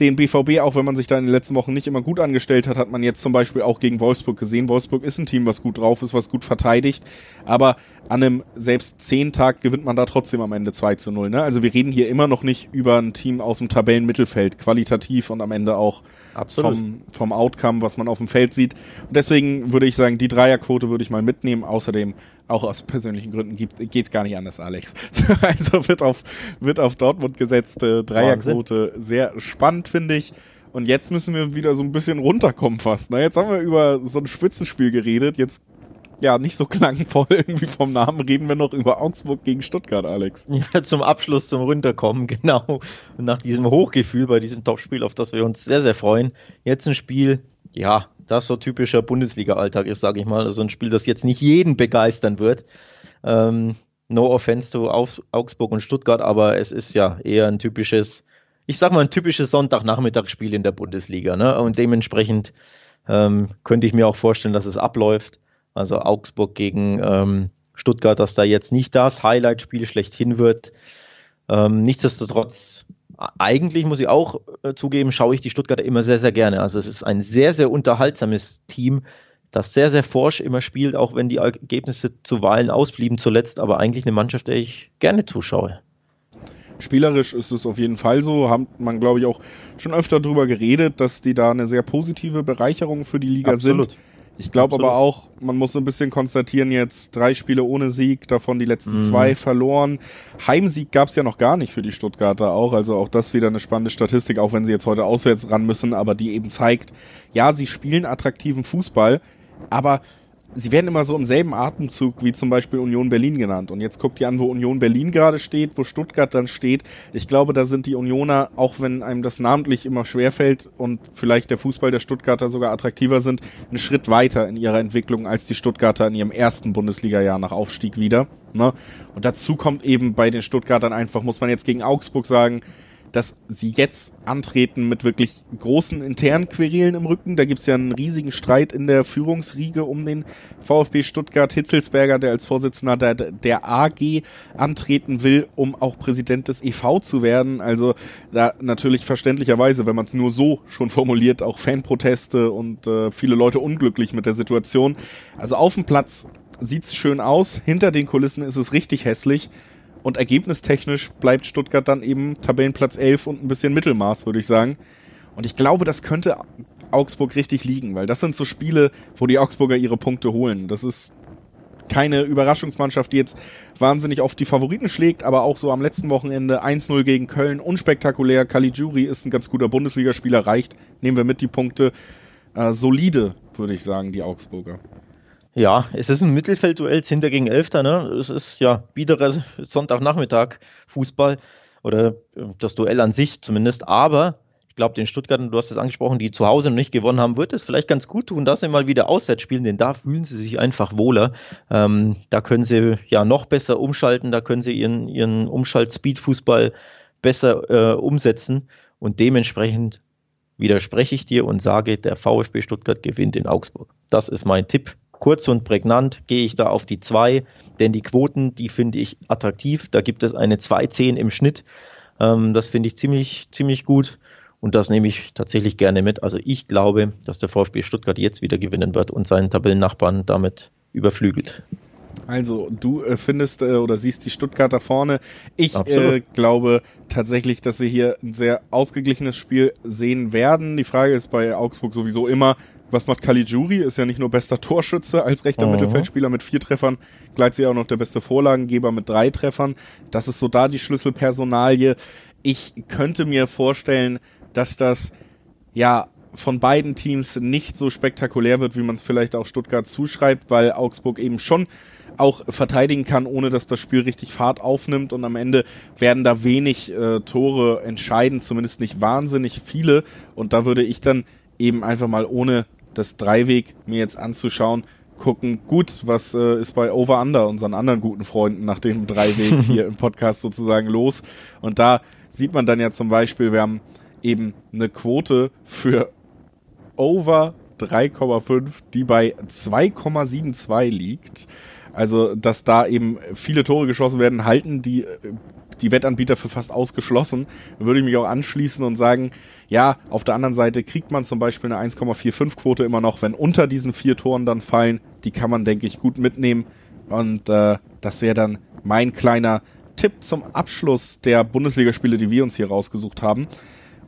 den BVB, auch wenn man sich da in den letzten Wochen nicht immer gut angestellt hat, hat man jetzt zum Beispiel auch gegen Wolfsburg gesehen. Wolfsburg ist ein Team, was gut drauf ist, was gut verteidigt, aber an einem selbst zehn Tag gewinnt man da trotzdem am Ende 2 zu 0. Ne? Also wir reden hier immer noch nicht über ein Team aus dem Tabellenmittelfeld, qualitativ und am Ende auch vom, vom Outcome, was man auf dem Feld sieht. Und deswegen würde ich sagen, die Dreierquote würde ich mal mitnehmen. Außerdem, auch aus persönlichen Gründen, geht es gar nicht anders, Alex. also wird auf, wird auf Dortmund gesetzt. Äh, Dreierquote sehr spannend finde ich. Und jetzt müssen wir wieder so ein bisschen runterkommen fast. Ne? Jetzt haben wir über so ein Spitzenspiel geredet. Jetzt ja, nicht so klangvoll irgendwie vom Namen, reden wir noch über Augsburg gegen Stuttgart, Alex. Ja, zum Abschluss, zum Runterkommen, genau. Und nach diesem Hochgefühl bei diesem Topspiel, auf das wir uns sehr, sehr freuen. Jetzt ein Spiel, ja, das so typischer Bundesliga-Alltag ist, sage ich mal. Also ein Spiel, das jetzt nicht jeden begeistern wird. Ähm, no offense to Augsburg und Stuttgart, aber es ist ja eher ein typisches ich sag mal, ein typisches Sonntagnachmittagsspiel in der Bundesliga. Ne? Und dementsprechend ähm, könnte ich mir auch vorstellen, dass es abläuft. Also Augsburg gegen ähm, Stuttgart, dass da jetzt nicht das Highlight-Spiel schlechthin wird. Ähm, nichtsdestotrotz, eigentlich muss ich auch äh, zugeben, schaue ich die Stuttgarter immer sehr, sehr gerne. Also es ist ein sehr, sehr unterhaltsames Team, das sehr, sehr forsch immer spielt, auch wenn die Ergebnisse zuweilen ausblieben zuletzt, aber eigentlich eine Mannschaft, der ich gerne zuschaue. spielerisch ist es auf jeden Fall so. Hat man, glaube ich, auch schon öfter drüber geredet, dass die da eine sehr positive Bereicherung für die Liga Absolut. sind. Ich glaube aber auch, man muss so ein bisschen konstatieren, jetzt drei Spiele ohne Sieg, davon die letzten mhm. zwei verloren. Heimsieg gab es ja noch gar nicht für die Stuttgarter auch, also auch das wieder eine spannende Statistik, auch wenn sie jetzt heute auswärts ran müssen, aber die eben zeigt, ja, sie spielen attraktiven Fußball, aber sie werden immer so im selben Atemzug wie zum Beispiel Union Berlin genannt. Und jetzt guckt ihr an, wo Union Berlin gerade steht, wo Stuttgart dann steht. Ich glaube, da sind die Unioner, auch wenn einem das namentlich immer schwerfällt und vielleicht der Fußball der Stuttgarter sogar attraktiver sind, einen Schritt weiter in ihrer Entwicklung als die Stuttgarter in ihrem ersten Bundesliga-Jahr nach Aufstieg wieder. Ne? Und dazu kommt eben bei den Stuttgartern einfach, muss man jetzt gegen Augsburg sagen, dass sie jetzt antreten mit wirklich großen internen Querelen im Rücken. Da gibt's ja einen riesigen Streit in der Führungsriege um den VfB Stuttgart. Hitzelsberger, der als Vorsitzender der, der AG antreten will, um auch Präsident des EV zu werden. Also da natürlich verständlicherweise, wenn man es nur so schon formuliert, auch Fanproteste und äh, viele Leute unglücklich mit der Situation. Also auf dem Platz sieht's schön aus. Hinter den Kulissen ist es richtig hässlich. Und ergebnistechnisch bleibt Stuttgart dann eben Tabellenplatz 11 und ein bisschen Mittelmaß, würde ich sagen. Und ich glaube, das könnte Augsburg richtig liegen, weil das sind so Spiele, wo die Augsburger ihre Punkte holen. Das ist keine Überraschungsmannschaft, die jetzt wahnsinnig auf die Favoriten schlägt, aber auch so am letzten Wochenende 1-0 gegen Köln, unspektakulär. Caligiuri ist ein ganz guter Bundesligaspieler, reicht. Nehmen wir mit die Punkte. Äh, solide, würde ich sagen, die Augsburger. Ja, es ist ein Mittelfeldduell, 10. gegen 11. Ne? Es ist ja biederer Sonntagnachmittag Fußball oder äh, das Duell an sich zumindest. Aber ich glaube, den Stuttgartern, du hast es angesprochen, die zu Hause noch nicht gewonnen haben, wird es vielleicht ganz gut tun, dass sie mal wieder auswärts spielen, denn da fühlen sie sich einfach wohler. Ähm, da können sie ja noch besser umschalten, da können sie ihren, ihren Umschalt-Speed-Fußball besser äh, umsetzen und dementsprechend widerspreche ich dir und sage, der VfB Stuttgart gewinnt in Augsburg. Das ist mein Tipp kurz und prägnant gehe ich da auf die 2, denn die Quoten, die finde ich attraktiv. Da gibt es eine 2,10 im Schnitt. Ähm, das finde ich ziemlich, ziemlich gut und das nehme ich tatsächlich gerne mit. Also ich glaube, dass der VfB Stuttgart jetzt wieder gewinnen wird und seinen Tabellennachbarn damit überflügelt. Also du äh, findest äh, oder siehst die Stuttgarter vorne. Ich äh, glaube tatsächlich, dass wir hier ein sehr ausgeglichenes Spiel sehen werden. Die Frage ist bei Augsburg sowieso immer, was macht Caligiuri? Ist ja nicht nur bester Torschütze als rechter mhm. Mittelfeldspieler mit vier Treffern, gleichzeitig auch noch der beste Vorlagengeber mit drei Treffern. Das ist so da die Schlüsselpersonalie. Ich könnte mir vorstellen, dass das ja von beiden Teams nicht so spektakulär wird, wie man es vielleicht auch Stuttgart zuschreibt, weil Augsburg eben schon auch verteidigen kann, ohne dass das Spiel richtig Fahrt aufnimmt und am Ende werden da wenig äh, Tore entscheiden, zumindest nicht wahnsinnig viele und da würde ich dann eben einfach mal ohne das Dreiweg mir jetzt anzuschauen, gucken, gut, was äh, ist bei Over Under, unseren anderen guten Freunden, nach dem Dreiweg hier im Podcast sozusagen los. Und da sieht man dann ja zum Beispiel, wir haben eben eine Quote für Over 3,5, die bei 2,72 liegt. Also, dass da eben viele Tore geschossen werden, halten die die Wettanbieter für fast ausgeschlossen. Würde ich mich auch anschließen und sagen, ja, auf der anderen Seite kriegt man zum Beispiel eine 1,45 Quote immer noch, wenn unter diesen vier Toren dann fallen. Die kann man, denke ich, gut mitnehmen. Und äh, das wäre dann mein kleiner Tipp zum Abschluss der Bundesligaspiele, die wir uns hier rausgesucht haben.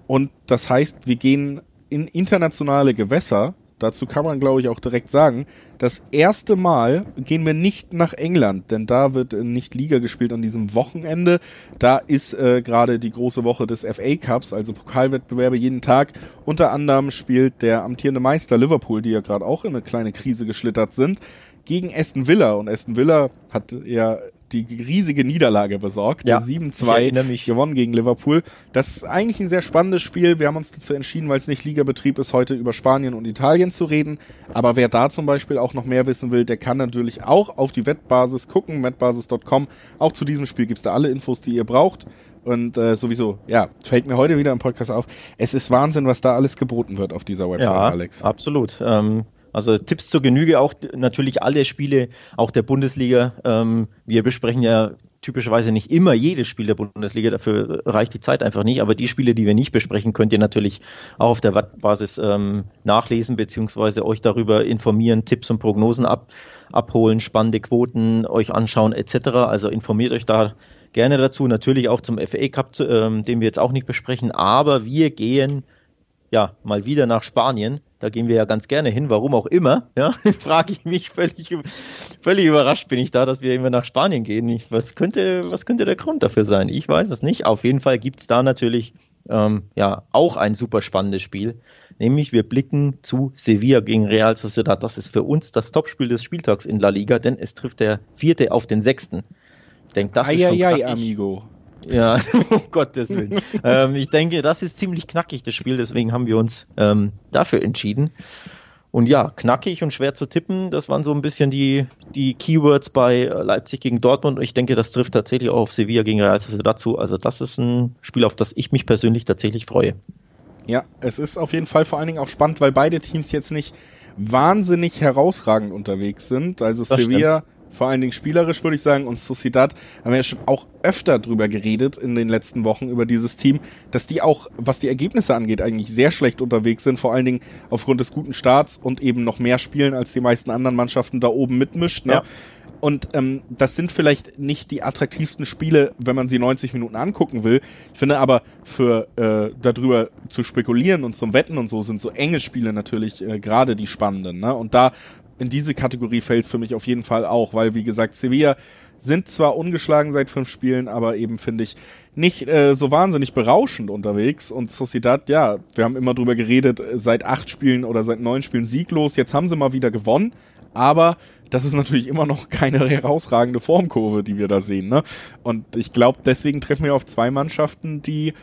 Und das heißt, wir gehen in internationale Gewässer dazu kann man, glaube ich, auch direkt sagen, das erste Mal gehen wir nicht nach England, denn da wird nicht Liga gespielt an diesem Wochenende. Da ist äh, gerade die große Woche des FA Cups, also Pokalwettbewerbe jeden Tag. Unter anderem spielt der amtierende Meister Liverpool, die ja gerade auch in eine kleine Krise geschlittert sind, gegen Aston Villa. Und Aston Villa hat ja die riesige Niederlage besorgt. Ja, 7-2 gewonnen gegen Liverpool. Das ist eigentlich ein sehr spannendes Spiel. Wir haben uns dazu entschieden, weil es nicht Ligabetrieb ist, heute über Spanien und Italien zu reden. Aber wer da zum Beispiel auch noch mehr wissen will, der kann natürlich auch auf die Wettbasis gucken, wettbasis.com. Auch zu diesem Spiel gibt's da alle Infos, die ihr braucht. Und äh, sowieso, ja, fällt mir heute wieder im Podcast auf. Es ist Wahnsinn, was da alles geboten wird auf dieser Website, ja, Alex. Absolut. Ähm also Tipps zur Genüge, auch natürlich alle Spiele, auch der Bundesliga. Ähm, wir besprechen ja typischerweise nicht immer jedes Spiel der Bundesliga, dafür reicht die Zeit einfach nicht. Aber die Spiele, die wir nicht besprechen, könnt ihr natürlich auch auf der Wattbasis ähm, nachlesen, beziehungsweise euch darüber informieren, Tipps und Prognosen ab, abholen, spannende Quoten euch anschauen, etc. Also informiert euch da gerne dazu. Natürlich auch zum FA Cup, ähm, den wir jetzt auch nicht besprechen. Aber wir gehen ja mal wieder nach Spanien. Da gehen wir ja ganz gerne hin, warum auch immer. Ja, frage ich mich völlig, völlig überrascht bin ich da, dass wir immer nach Spanien gehen. Was könnte, was könnte der Grund dafür sein? Ich weiß es nicht. Auf jeden Fall gibt es da natürlich ähm, ja auch ein super spannendes Spiel. Nämlich wir blicken zu Sevilla gegen Real Sociedad. Das ist für uns das Topspiel des Spieltags in La Liga, denn es trifft der vierte auf den sechsten. Ich denke, das Eieiei, ist schon amigo. Ja, um Gottes Willen. ähm, ich denke, das ist ziemlich knackig, das Spiel, deswegen haben wir uns ähm, dafür entschieden. Und ja, knackig und schwer zu tippen, das waren so ein bisschen die, die Keywords bei Leipzig gegen Dortmund. Und ich denke, das trifft tatsächlich auch auf Sevilla gegen Real Sociedad dazu. Also das ist ein Spiel, auf das ich mich persönlich tatsächlich freue. Ja, es ist auf jeden Fall vor allen Dingen auch spannend, weil beide Teams jetzt nicht wahnsinnig herausragend unterwegs sind. Also das Sevilla stimmt vor allen Dingen spielerisch würde ich sagen, und Sociedad haben wir ja schon auch öfter drüber geredet in den letzten Wochen über dieses Team, dass die auch, was die Ergebnisse angeht, eigentlich sehr schlecht unterwegs sind, vor allen Dingen aufgrund des guten Starts und eben noch mehr spielen, als die meisten anderen Mannschaften da oben mitmischt. Ne? Ja. Und ähm, das sind vielleicht nicht die attraktivsten Spiele, wenn man sie 90 Minuten angucken will. Ich finde aber für äh, darüber zu spekulieren und zum Wetten und so sind so enge Spiele natürlich äh, gerade die spannenden. Ne? Und da in diese Kategorie fällt es für mich auf jeden Fall auch, weil wie gesagt, Sevilla sind zwar ungeschlagen seit fünf Spielen, aber eben finde ich nicht äh, so wahnsinnig berauschend unterwegs. Und Sociedad, ja, wir haben immer drüber geredet, seit acht Spielen oder seit neun Spielen sieglos. Jetzt haben sie mal wieder gewonnen, aber das ist natürlich immer noch keine herausragende Formkurve, die wir da sehen. Ne? Und ich glaube, deswegen treffen wir auf zwei Mannschaften, die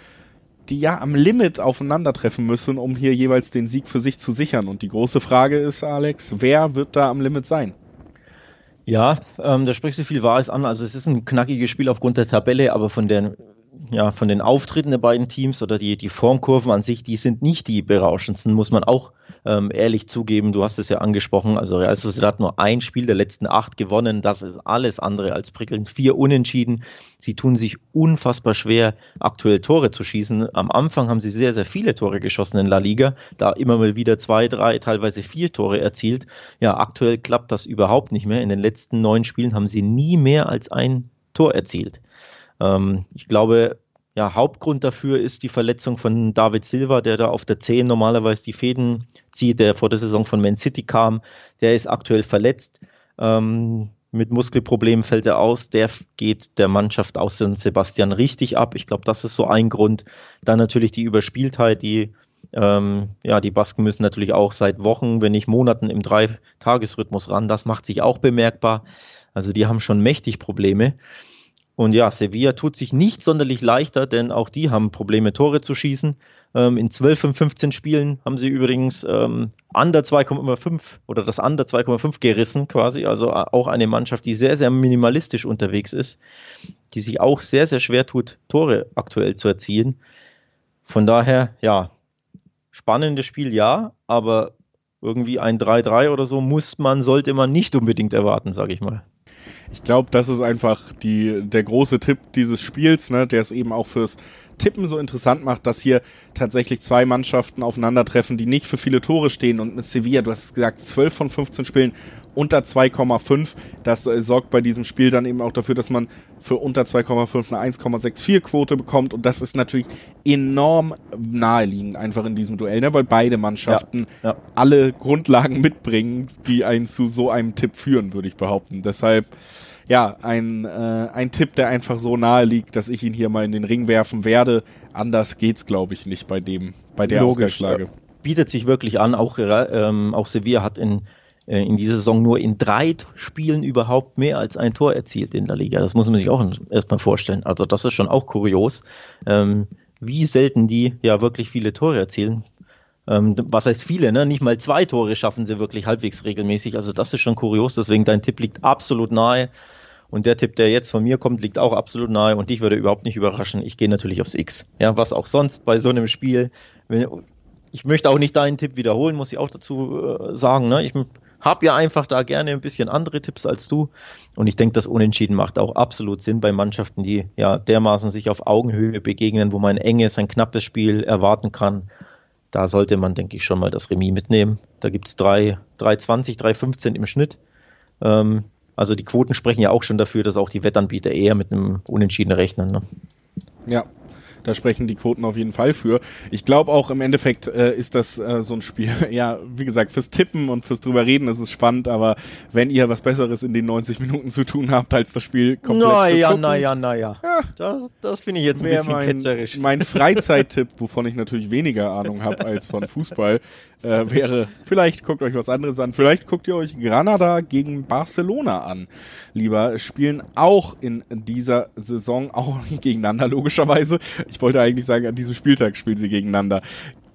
die ja am Limit aufeinandertreffen müssen, um hier jeweils den Sieg für sich zu sichern. Und die große Frage ist, Alex, wer wird da am Limit sein? Ja, ähm, da sprichst du viel Wahres an. Also es ist ein knackiges Spiel aufgrund der Tabelle, aber von der ja, von den Auftritten der beiden Teams oder die, die Formkurven an sich, die sind nicht die berauschendsten, muss man auch ähm, ehrlich zugeben. Du hast es ja angesprochen. Also Real Sociedad hat nur ein Spiel der letzten acht gewonnen. Das ist alles andere als prickelnd. Vier Unentschieden. Sie tun sich unfassbar schwer, aktuell Tore zu schießen. Am Anfang haben sie sehr, sehr viele Tore geschossen in La Liga. Da immer mal wieder zwei, drei, teilweise vier Tore erzielt. Ja, aktuell klappt das überhaupt nicht mehr. In den letzten neun Spielen haben sie nie mehr als ein Tor erzielt. Ähm, ich glaube, ja, Hauptgrund dafür ist die Verletzung von David Silva, der da auf der 10 normalerweise die Fäden zieht, der vor der Saison von Man City kam. Der ist aktuell verletzt. Ähm, mit Muskelproblemen fällt er aus. Der geht der Mannschaft aus San Sebastian richtig ab. Ich glaube, das ist so ein Grund. Dann natürlich die Überspieltheit, die ähm, ja, die Basken müssen natürlich auch seit Wochen, wenn nicht Monaten im Drei-Tages-Rhythmus ran. Das macht sich auch bemerkbar. Also die haben schon mächtig Probleme. Und ja, Sevilla tut sich nicht sonderlich leichter, denn auch die haben Probleme, Tore zu schießen. Ähm, in 12 von 15 Spielen haben sie übrigens ähm, under 2,5 oder das under 2,5 gerissen quasi. Also äh, auch eine Mannschaft, die sehr, sehr minimalistisch unterwegs ist, die sich auch sehr, sehr schwer tut, Tore aktuell zu erzielen. Von daher, ja, spannendes Spiel, ja, aber irgendwie ein 3-3 oder so muss man, sollte man nicht unbedingt erwarten, sage ich mal ich glaube, das ist einfach die, der große Tipp dieses Spiels, ne, der es eben auch fürs Tippen so interessant macht, dass hier tatsächlich zwei Mannschaften aufeinandertreffen, die nicht für viele Tore stehen. Und mit Sevilla, du hast es gesagt, 12 von 15 Spielen unter 2,5. Das äh, sorgt bei diesem Spiel dann eben auch dafür, dass man für unter 2,5 eine 1,64 Quote bekommt. Und das ist natürlich enorm naheliegend einfach in diesem Duell, ne? weil beide Mannschaften ja, ja. alle Grundlagen mitbringen, die einen zu so einem Tipp führen, würde ich behaupten. Deshalb ja, ein, äh, ein Tipp, der einfach so nahe liegt, dass ich ihn hier mal in den Ring werfen werde. Anders geht's, glaube ich, nicht bei dem, bei der Logisch, Ausgangslage. Ja. Bietet sich wirklich an. Auch, ähm, auch Sevilla hat in, äh, in dieser Saison nur in drei Spielen überhaupt mehr als ein Tor erzielt in der Liga. Das muss man sich auch erstmal vorstellen. Also das ist schon auch kurios, ähm, wie selten die ja wirklich viele Tore erzielen. Ähm, was heißt viele, ne? Nicht mal zwei Tore schaffen sie wirklich halbwegs regelmäßig. Also das ist schon kurios. Deswegen dein Tipp liegt absolut nahe. Und der Tipp, der jetzt von mir kommt, liegt auch absolut nahe und dich würde überhaupt nicht überraschen. Ich gehe natürlich aufs X. Ja, was auch sonst bei so einem Spiel. Ich möchte auch nicht deinen Tipp wiederholen, muss ich auch dazu äh, sagen. Ne? Ich habe ja einfach da gerne ein bisschen andere Tipps als du. Und ich denke, das Unentschieden macht auch absolut Sinn bei Mannschaften, die ja dermaßen sich auf Augenhöhe begegnen, wo man ein enges, ein knappes Spiel erwarten kann. Da sollte man, denke ich, schon mal das Remis mitnehmen. Da gibt es 3,20, 3,15 im Schnitt. Ähm, Also die Quoten sprechen ja auch schon dafür, dass auch die Wettanbieter eher mit einem Unentschieden rechnen. Ne? Ja, da sprechen die Quoten auf jeden Fall für. Ich glaube auch im Endeffekt äh, ist das äh, so ein Spiel, ja, wie gesagt, fürs Tippen und fürs drüber reden ist es spannend, aber wenn ihr was Besseres in den 90 Minuten zu tun habt, als das Spiel komplett naja, zu. Naja, naja, naja. Das, das finde ich jetzt ein bisschen mein, ketzerisch. Mein Freizeittipp, wovon ich natürlich weniger Ahnung habe als von Fußball, äh, wäre, vielleicht guckt euch was anderes an, vielleicht guckt ihr euch Granada gegen Barcelona an. Lieber, spielen auch in dieser Saison, auch nicht gegeneinander logischerweise. Ich wollte eigentlich sagen, an diesem Spieltag spielen sie gegeneinander.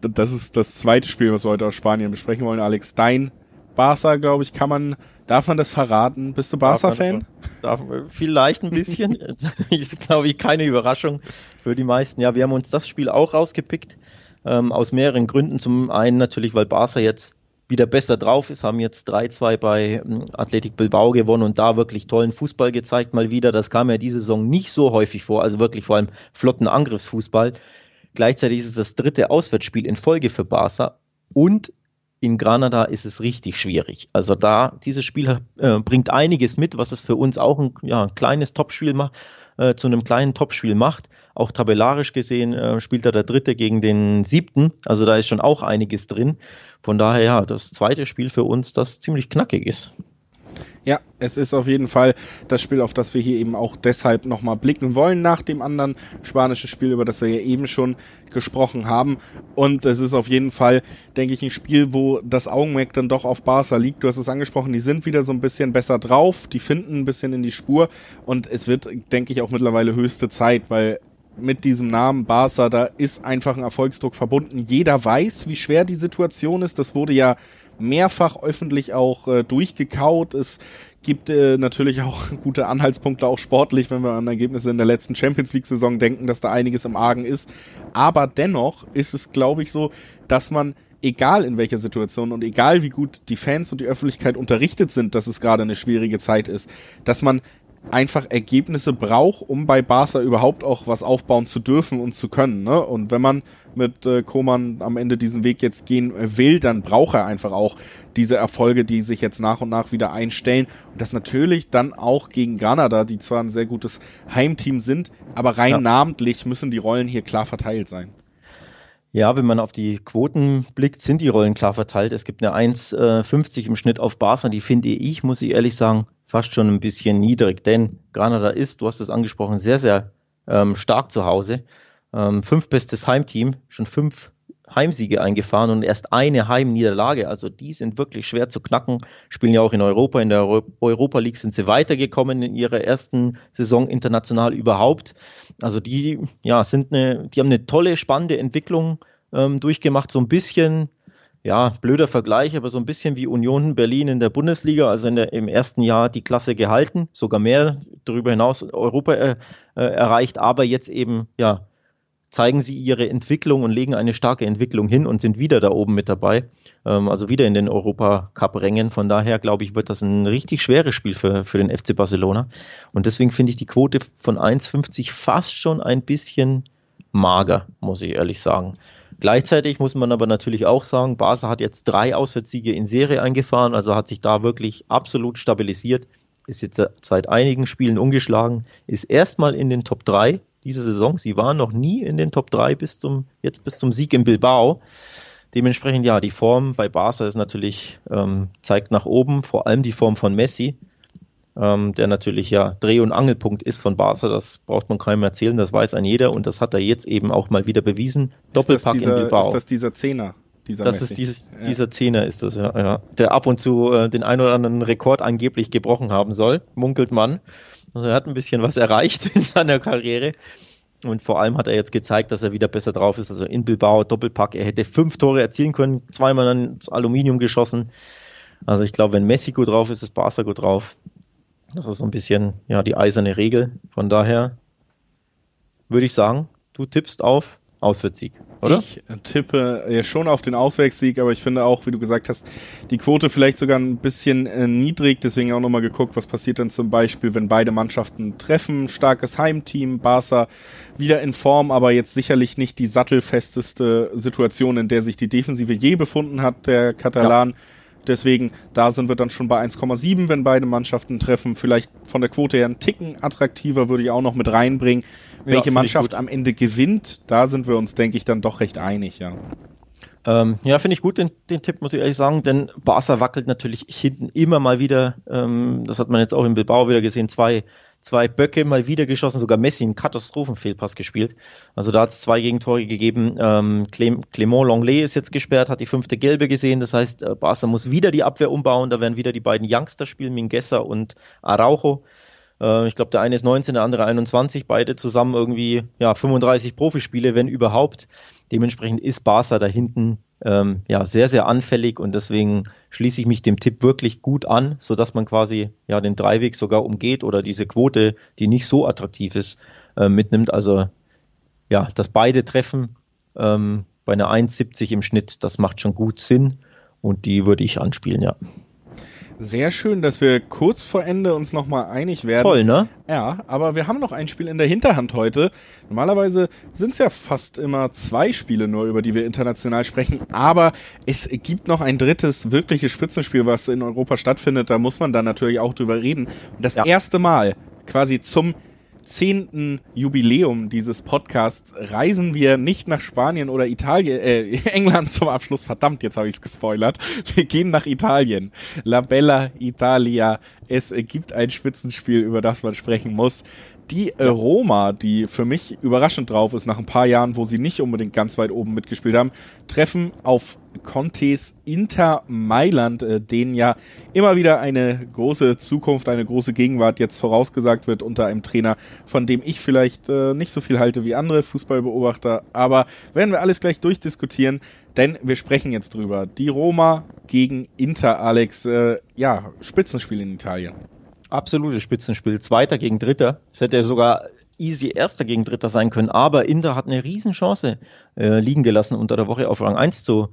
Das ist das zweite Spiel, was wir heute aus Spanien besprechen wollen. Alex, dein Barca, glaube ich, kann man, darf man das verraten? Bist du Barca-Fan? Vielleicht ein bisschen. ist, glaube ich, keine Überraschung für die meisten. Ja, wir haben uns das Spiel auch rausgepickt ähm, aus mehreren Gründen. Zum einen natürlich, weil Barca jetzt wieder besser drauf ist, haben jetzt 3-2 bei ähm, Athletic Bilbao gewonnen und da wirklich tollen Fußball gezeigt mal wieder. Das kam ja diese Saison nicht so häufig vor, also wirklich vor allem flotten Angriffsfußball. Gleichzeitig ist es das dritte Auswärtsspiel in Folge für Barca und in Granada ist es richtig schwierig. Also da, dieses Spiel äh, bringt einiges mit, was es für uns auch ein, ja, ein kleines Topspiel macht, äh, zu einem kleinen Topspiel macht. Auch tabellarisch gesehen äh, spielt er der Dritte gegen den Siebten. Also da ist schon auch einiges drin. Von daher ja, das zweite Spiel für uns, das ziemlich knackig ist. Ja, es ist auf jeden Fall das Spiel, auf das wir hier eben auch deshalb nochmal blicken wollen, nach dem anderen spanischen Spiel, über das wir ja eben schon gesprochen haben. Und es ist auf jeden Fall, denke ich, ein Spiel, wo das Augenmerk dann doch auf Barca liegt. Du hast es angesprochen, die sind wieder so ein bisschen besser drauf, die finden ein bisschen in die Spur und es wird, denke ich, auch mittlerweile höchste Zeit, weil mit diesem Namen Barca, da ist einfach ein Erfolgsdruck verbunden. Jeder weiß, wie schwer die Situation ist. Das wurde ja mehrfach öffentlich auch äh, durchgekaut. Es gibt äh, natürlich auch gute Anhaltspunkte, auch sportlich, wenn wir an Ergebnisse in der letzten Champions League-Saison denken, dass da einiges im Argen ist. Aber dennoch ist es, glaube ich, so, dass man egal in welcher Situation und egal wie gut die Fans und die Öffentlichkeit unterrichtet sind, dass es gerade eine schwierige Zeit ist, dass man einfach Ergebnisse braucht, um bei Barca überhaupt auch was aufbauen zu dürfen und zu können. Ne? Und wenn man mit äh, Koman am Ende diesen Weg jetzt gehen will, dann braucht er einfach auch diese Erfolge, die sich jetzt nach und nach wieder einstellen. Und das natürlich dann auch gegen Granada, die zwar ein sehr gutes Heimteam sind, aber rein ja. namentlich müssen die Rollen hier klar verteilt sein. Ja, wenn man auf die Quoten blickt, sind die Rollen klar verteilt. Es gibt eine 1,50 im Schnitt auf Barca, die finde ich, muss ich ehrlich sagen, fast schon ein bisschen niedrig. Denn Granada ist, du hast es angesprochen, sehr, sehr ähm, stark zu Hause. Ähm, fünf bestes Heimteam, schon fünf Heimsiege eingefahren und erst eine Heimniederlage. Also die sind wirklich schwer zu knacken. Spielen ja auch in Europa. In der Europa League sind sie weitergekommen in ihrer ersten Saison international überhaupt. Also die, ja, sind eine, die haben eine tolle, spannende Entwicklung ähm, durchgemacht. So ein bisschen, ja, blöder Vergleich, aber so ein bisschen wie Union Berlin in der Bundesliga, also in der, im ersten Jahr die Klasse gehalten, sogar mehr darüber hinaus Europa äh, äh, erreicht, aber jetzt eben, ja, zeigen sie ihre Entwicklung und legen eine starke Entwicklung hin und sind wieder da oben mit dabei. Ähm, also wieder in den Europacup-Rängen. Von daher, glaube ich, wird das ein richtig schweres Spiel für, für den FC Barcelona. Und deswegen finde ich die Quote von 1,50 fast schon ein bisschen mager, muss ich ehrlich sagen. Gleichzeitig muss man aber natürlich auch sagen, Barca hat jetzt drei Auswärtssiege in Serie eingefahren, also hat sich da wirklich absolut stabilisiert, ist jetzt seit einigen Spielen ungeschlagen, ist erstmal in den Top 3 diese Saison. Sie waren noch nie in den Top 3 bis zum, jetzt bis zum Sieg in Bilbao. Dementsprechend, ja, die Form bei Barca ist natürlich, ähm, zeigt nach oben, vor allem die Form von Messi, ähm, der natürlich ja Dreh- und Angelpunkt ist von Barca. Das braucht man keinem erzählen, das weiß ein jeder und das hat er jetzt eben auch mal wieder bewiesen. Doppelpack dieser, in Bilbao. Ist das dieser Zehner? Dieser das Messi. ist dieses, ja. dieser Zehner ist das, ja, ja. Der ab und zu äh, den ein oder anderen Rekord angeblich gebrochen haben soll, munkelt man. Also er hat ein bisschen was erreicht in seiner Karriere. Und vor allem hat er jetzt gezeigt, dass er wieder besser drauf ist. Also in Bilbao, Doppelpack. Er hätte fünf Tore erzielen können, zweimal ins Aluminium geschossen. Also ich glaube, wenn Messi gut drauf ist, ist Barca gut drauf. Das ist so ein bisschen ja die eiserne Regel. Von daher würde ich sagen, du tippst auf Auswärtssieg, oder? Ich tippe ja schon auf den Auswärtssieg, aber ich finde auch, wie du gesagt hast, die Quote vielleicht sogar ein bisschen äh, niedrig. Deswegen auch nochmal geguckt, was passiert dann zum Beispiel, wenn beide Mannschaften treffen. Starkes Heimteam, Barca wieder in Form, aber jetzt sicherlich nicht die sattelfesteste Situation, in der sich die Defensive je befunden hat, der Katalan. Ja Deswegen, da sind wir dann schon bei 1,7, wenn beide Mannschaften treffen. Vielleicht von der Quote her einen Ticken attraktiver würde ich auch noch mit reinbringen. Welche ja, Mannschaft am Ende gewinnt, da sind wir uns, denke ich, dann doch recht einig, ja. Ähm, ja, finde ich gut, den, den Tipp, muss ich ehrlich sagen, denn Barca wackelt natürlich hinten immer mal wieder. Ähm, das hat man jetzt auch in Bilbao wieder gesehen. Zwei, zwei Böcke mal wieder geschossen, sogar Messi einen Katastrophenfehlpass gespielt. Also da hat es zwei Gegentore gegeben. Ähm, Clément Longley ist jetzt gesperrt, hat die fünfte Gelbe gesehen. Das heißt, äh, Barca muss wieder die Abwehr umbauen. Da werden wieder die beiden Youngster spielen, Mingueza und Araujo. Äh, ich glaube, der eine ist 19, der andere 21, beide zusammen irgendwie ja 35 Profispiele, wenn überhaupt. Dementsprechend ist Barca da hinten ähm, ja sehr, sehr anfällig und deswegen schließe ich mich dem Tipp wirklich gut an, sodass man quasi ja den Dreiweg sogar umgeht oder diese Quote, die nicht so attraktiv ist, äh, mitnimmt. Also ja, dass beide treffen ähm, bei einer 1,70 im Schnitt, das macht schon gut Sinn und die würde ich anspielen, ja. Sehr schön, dass wir kurz vor Ende uns nochmal einig werden. Toll, ne? Ja, aber wir haben noch ein Spiel in der Hinterhand heute. Normalerweise sind es ja fast immer zwei Spiele nur, über die wir international sprechen. Aber es gibt noch ein drittes wirkliches Spitzenspiel, was in Europa stattfindet. Da muss man dann natürlich auch drüber reden. Und das ja. erste Mal quasi zum zehnten Jubiläum dieses Podcasts reisen wir nicht nach Spanien oder Italien, äh, England zum Abschluss. Verdammt, jetzt habe ich es gespoilert. Wir gehen nach Italien. La Bella Italia. Es gibt ein Spitzenspiel, über das man sprechen muss die äh, Roma, die für mich überraschend drauf ist, nach ein paar Jahren, wo sie nicht unbedingt ganz weit oben mitgespielt haben, treffen auf Contes Inter Mailand, äh, denen ja immer wieder eine große Zukunft, eine große Gegenwart jetzt vorausgesagt wird unter einem Trainer, von dem ich vielleicht äh, nicht so viel halte wie andere Fußballbeobachter. Aber werden wir alles gleich durchdiskutieren, denn wir sprechen jetzt drüber. Die Roma gegen Inter, Alex. Äh, ja, Spitzenspiel in Italien absolutes Spitzenspiel. Zweiter gegen Dritter. Es hätte sogar easy Erster gegen Dritter sein können, aber Inter hat eine Riesenchance äh, liegen gelassen, unter der Woche auf Rang 1 zu,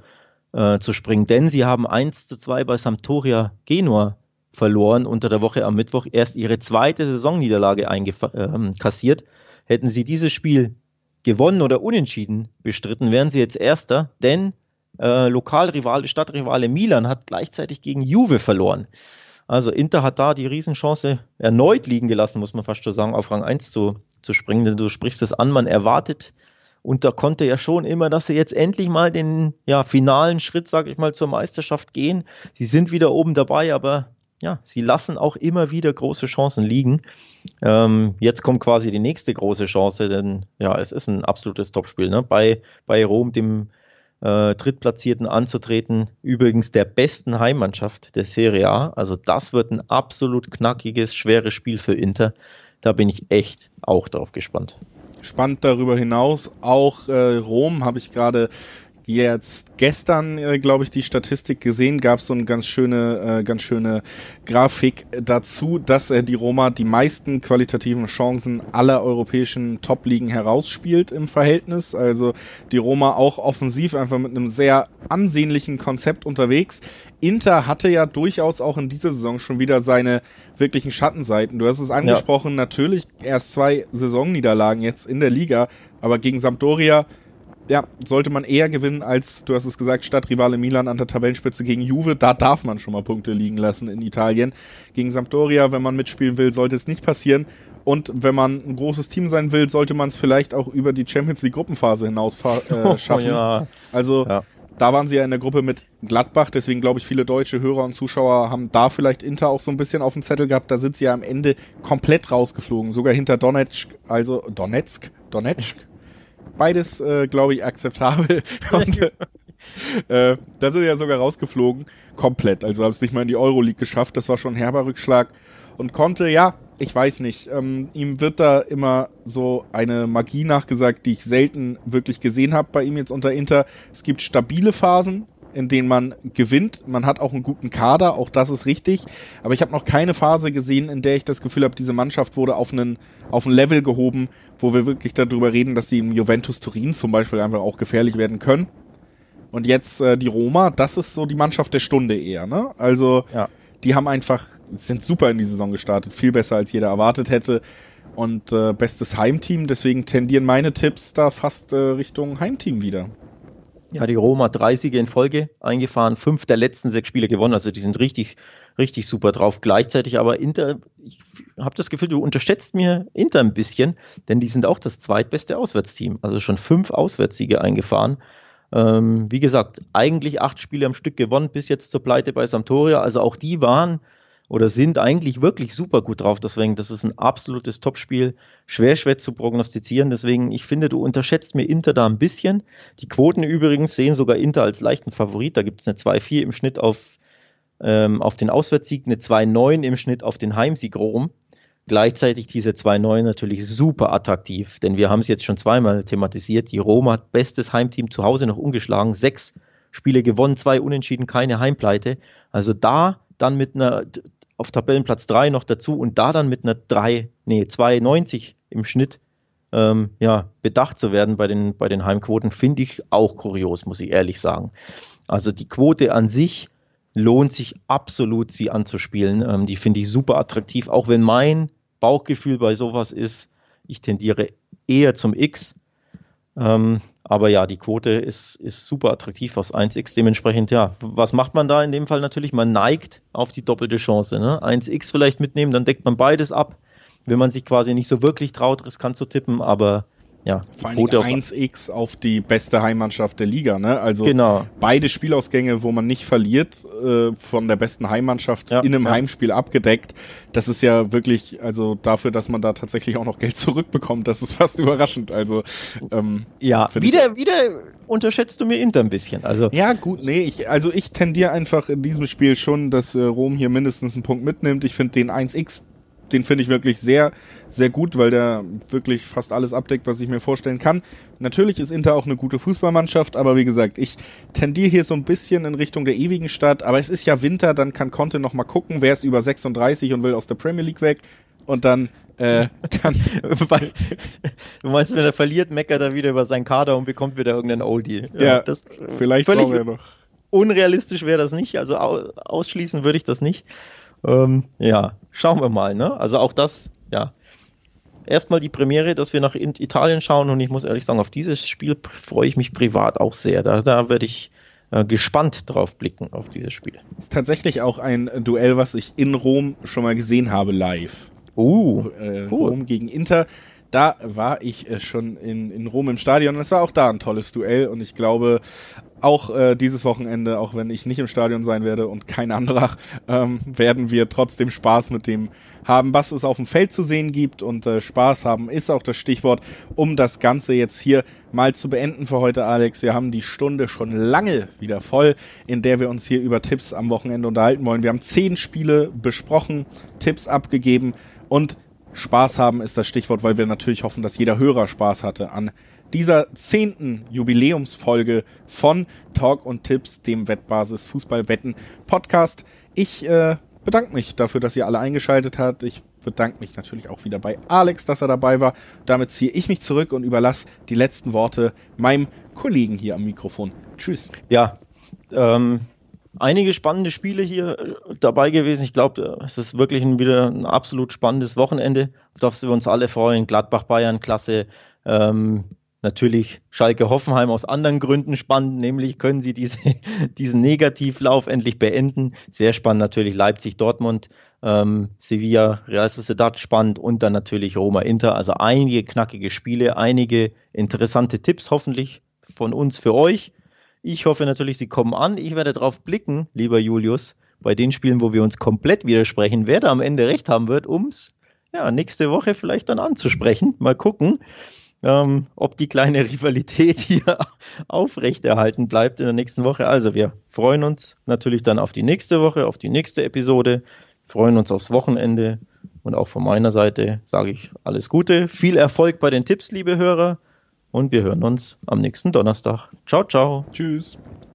äh, zu springen, denn sie haben 1 zu 2 bei Sampdoria Genua verloren unter der Woche am Mittwoch, erst ihre zweite Saisonniederlage äh, kassiert. Hätten sie dieses Spiel gewonnen oder unentschieden bestritten, wären sie jetzt Erster, denn äh, Lokalrivale, Stadtrivale Milan hat gleichzeitig gegen Juve verloren. Also Inter hat da die Riesenchance erneut liegen gelassen, muss man fast schon sagen, auf Rang 1 zu, zu springen. Denn du sprichst es an, man erwartet und da konnte ja schon immer, dass sie jetzt endlich mal den ja, finalen Schritt, sag ich mal, zur Meisterschaft gehen. Sie sind wieder oben dabei, aber ja, sie lassen auch immer wieder große Chancen liegen. Ähm, jetzt kommt quasi die nächste große Chance, denn ja, es ist ein absolutes Topspiel. Ne? Bei, bei Rom, dem äh, Drittplatzierten anzutreten. Übrigens der besten Heimmannschaft der Serie A. Also das wird ein absolut knackiges, schweres Spiel für Inter. Da bin ich echt auch drauf gespannt. Spannend darüber hinaus. Auch äh, Rom habe ich gerade jetzt gestern, äh, glaube ich, die Statistik gesehen, gab es so eine ganz schöne, äh, ganz schöne Grafik dazu, dass äh, die Roma die meisten qualitativen Chancen aller europäischen Top-Ligen herausspielt im Verhältnis. Also die Roma auch offensiv einfach mit einem sehr ansehnlichen Konzept unterwegs. Inter hatte ja durchaus auch in dieser Saison schon wieder seine wirklichen Schattenseiten. Du hast es angesprochen, ja. natürlich erst zwei Saisonniederlagen jetzt in der Liga, aber gegen Sampdoria ja, sollte man eher gewinnen als, du hast es gesagt, Stadtrivale Milan an der Tabellenspitze gegen Juve. Da darf man schon mal Punkte liegen lassen in Italien. Gegen Sampdoria, wenn man mitspielen will, sollte es nicht passieren. Und wenn man ein großes Team sein will, sollte man es vielleicht auch über die Champions League Gruppenphase hinaus äh, schaffen. Oh, ja. Also ja. da waren sie ja in der Gruppe mit Gladbach, deswegen glaube ich, viele deutsche Hörer und Zuschauer haben da vielleicht Inter auch so ein bisschen auf dem Zettel gehabt. Da sind sie ja am Ende komplett rausgeflogen, sogar hinter Donetsk, also Donetsk, Donetsk, beides, äh, glaube ich, akzeptabel. Und, äh, da sind sie ja sogar rausgeflogen, komplett. Also haben es nicht mal in die Euroleague geschafft. Das war schon ein herber Rückschlag. Und konnte, ja, ich weiß nicht, ähm, ihm wird da immer so eine Magie nachgesagt, die ich selten wirklich gesehen habe bei ihm jetzt unter Inter. Es gibt stabile Phasen, in denen man gewinnt. Man hat auch einen guten Kader, auch das ist richtig. Aber ich habe noch keine Phase gesehen, in der ich das Gefühl habe, diese Mannschaft wurde auf einen auf ein Level gehoben, wo wir wirklich darüber reden, dass sie im Juventus Turin zum Beispiel einfach auch gefährlich werden können. Und jetzt äh, die Roma, das ist so die Mannschaft der Stunde eher, ne? Also ja. die haben einfach sind super in die Saison gestartet, viel besser als jeder erwartet hätte und äh, bestes Heimteam. Deswegen tendieren meine Tipps da fast äh, Richtung Heimteam wieder. Ja, die Roma 30 in Folge eingefahren, fünf der letzten sechs Spiele gewonnen, also die sind richtig, richtig super drauf. Gleichzeitig aber Inter, ich habe das Gefühl, du unterschätzt mir Inter ein bisschen, denn die sind auch das zweitbeste Auswärtsteam, also schon fünf Auswärtssiege eingefahren. Ähm, wie gesagt, eigentlich acht Spiele am Stück gewonnen bis jetzt zur Pleite bei Sampdoria, also auch die waren oder sind eigentlich wirklich super gut drauf. Deswegen, das ist ein absolutes Topspiel. Schwer, schwer zu prognostizieren. Deswegen, ich finde, du unterschätzt mir Inter da ein bisschen. Die Quoten übrigens sehen sogar Inter als leichten Favorit. Da gibt es eine 2-4 im Schnitt auf, ähm, auf den Auswärtssieg, eine 2-9 im Schnitt auf den Heimsieg Rom. Gleichzeitig diese 2-9 natürlich super attraktiv, denn wir haben es jetzt schon zweimal thematisiert. Die Roma hat bestes Heimteam zu Hause noch ungeschlagen. Sechs Spiele gewonnen, zwei unentschieden, keine Heimpleite. Also da dann mit einer auf Tabellenplatz 3 noch dazu und da dann mit einer 3, nee, 2,90 im Schnitt ähm, ja, bedacht zu werden bei den, bei den Heimquoten, finde ich auch kurios, muss ich ehrlich sagen. Also die Quote an sich lohnt sich absolut, sie anzuspielen. Ähm, die finde ich super attraktiv, auch wenn mein Bauchgefühl bei sowas ist, ich tendiere eher zum X. Ähm, aber ja, die Quote ist, ist super attraktiv aus 1x. Dementsprechend, ja, was macht man da in dem Fall natürlich? Man neigt auf die doppelte Chance. Ne? 1x vielleicht mitnehmen, dann deckt man beides ab. Wenn man sich quasi nicht so wirklich traut, riskant zu tippen, aber ja, Vor allem 1x auf die beste Heimmannschaft der Liga, ne? Also genau. beide Spielausgänge, wo man nicht verliert, äh, von der besten Heimmannschaft ja, in einem ja. Heimspiel abgedeckt. Das ist ja wirklich, also dafür, dass man da tatsächlich auch noch Geld zurückbekommt, das ist fast überraschend. Also ähm, ja, wieder, wieder unterschätzt du mir Inter ein bisschen. Also ja, gut, nee, ich, also ich tendiere einfach in diesem Spiel schon, dass äh, Rom hier mindestens einen Punkt mitnimmt. Ich finde den 1x den finde ich wirklich sehr, sehr gut, weil der wirklich fast alles abdeckt, was ich mir vorstellen kann. Natürlich ist Inter auch eine gute Fußballmannschaft, aber wie gesagt, ich tendiere hier so ein bisschen in Richtung der ewigen Stadt. Aber es ist ja Winter, dann kann Conte noch mal gucken, wer ist über 36 und will aus der Premier League weg. Und dann äh, kann. du meinst, wenn er verliert, meckert er wieder über seinen Kader und bekommt wieder irgendeinen Oldie. Ja, ja das, vielleicht braucht er noch. Unrealistisch wäre das nicht, also ausschließen würde ich das nicht. Ähm, ja, schauen wir mal. Ne? Also auch das, ja. Erstmal die Premiere, dass wir nach Italien schauen und ich muss ehrlich sagen, auf dieses Spiel freue ich mich privat auch sehr. Da, da werde ich äh, gespannt drauf blicken, auf dieses Spiel. Ist tatsächlich auch ein Duell, was ich in Rom schon mal gesehen habe live. Uh, äh, cool. Rom gegen Inter da war ich äh, schon in, in Rom im Stadion und es war auch da ein tolles Duell und ich glaube auch äh, dieses Wochenende, auch wenn ich nicht im Stadion sein werde und kein anderer, ähm, werden wir trotzdem Spaß mit dem haben, was es auf dem Feld zu sehen gibt und äh, Spaß haben ist auch das Stichwort, um das Ganze jetzt hier mal zu beenden für heute, Alex. Wir haben die Stunde schon lange wieder voll, in der wir uns hier über Tipps am Wochenende unterhalten wollen. Wir haben zehn Spiele besprochen, Tipps abgegeben und Spaß haben ist das Stichwort, weil wir natürlich hoffen, dass jeder Hörer Spaß hatte an dieser zehnten Jubiläumsfolge von Talk und Tipps, dem Wettbasis Fußballwetten Podcast. Ich äh, bedanke mich dafür, dass ihr alle eingeschaltet habt. Ich bedanke mich natürlich auch wieder bei Alex, dass er dabei war. Damit ziehe ich mich zurück und überlasse die letzten Worte meinem Kollegen hier am Mikrofon. Tschüss. Ja, ähm, einige spannende Spiele hier äh, dabei gewesen. Ich glaube, äh, es ist wirklich ein, wieder ein absolut spannendes Wochenende, auf das wir uns alle freuen. Gladbach, Bayern, klasse. Ähm, natürlich Schalke Hoffenheim aus anderen Gründen spannend, nämlich können sie diese, diesen Negativlauf endlich beenden. Sehr spannend natürlich Leipzig, Dortmund, ähm, Sevilla, Real Sociedad spannend und dann natürlich Roma Inter. Also einige knackige Spiele, einige interessante Tipps hoffentlich von uns für euch. Ich hoffe natürlich, sie kommen an. Ich werde darauf blicken, lieber Julius, bei den Spielen, wo wir uns komplett widersprechen, wer da am Ende recht haben wird, um es ja, nächste Woche vielleicht dann anzusprechen. Mal gucken, ähm, ob die kleine Rivalität hier aufrechterhalten bleibt in der nächsten Woche. Also wir freuen uns natürlich dann auf die nächste Woche, auf die nächste Episode, freuen uns aufs Wochenende und auch von meiner Seite sage ich alles Gute, viel Erfolg bei den Tipps, liebe Hörer und wir hören uns am nächsten Donnerstag. Ciao, ciao. Tschüss.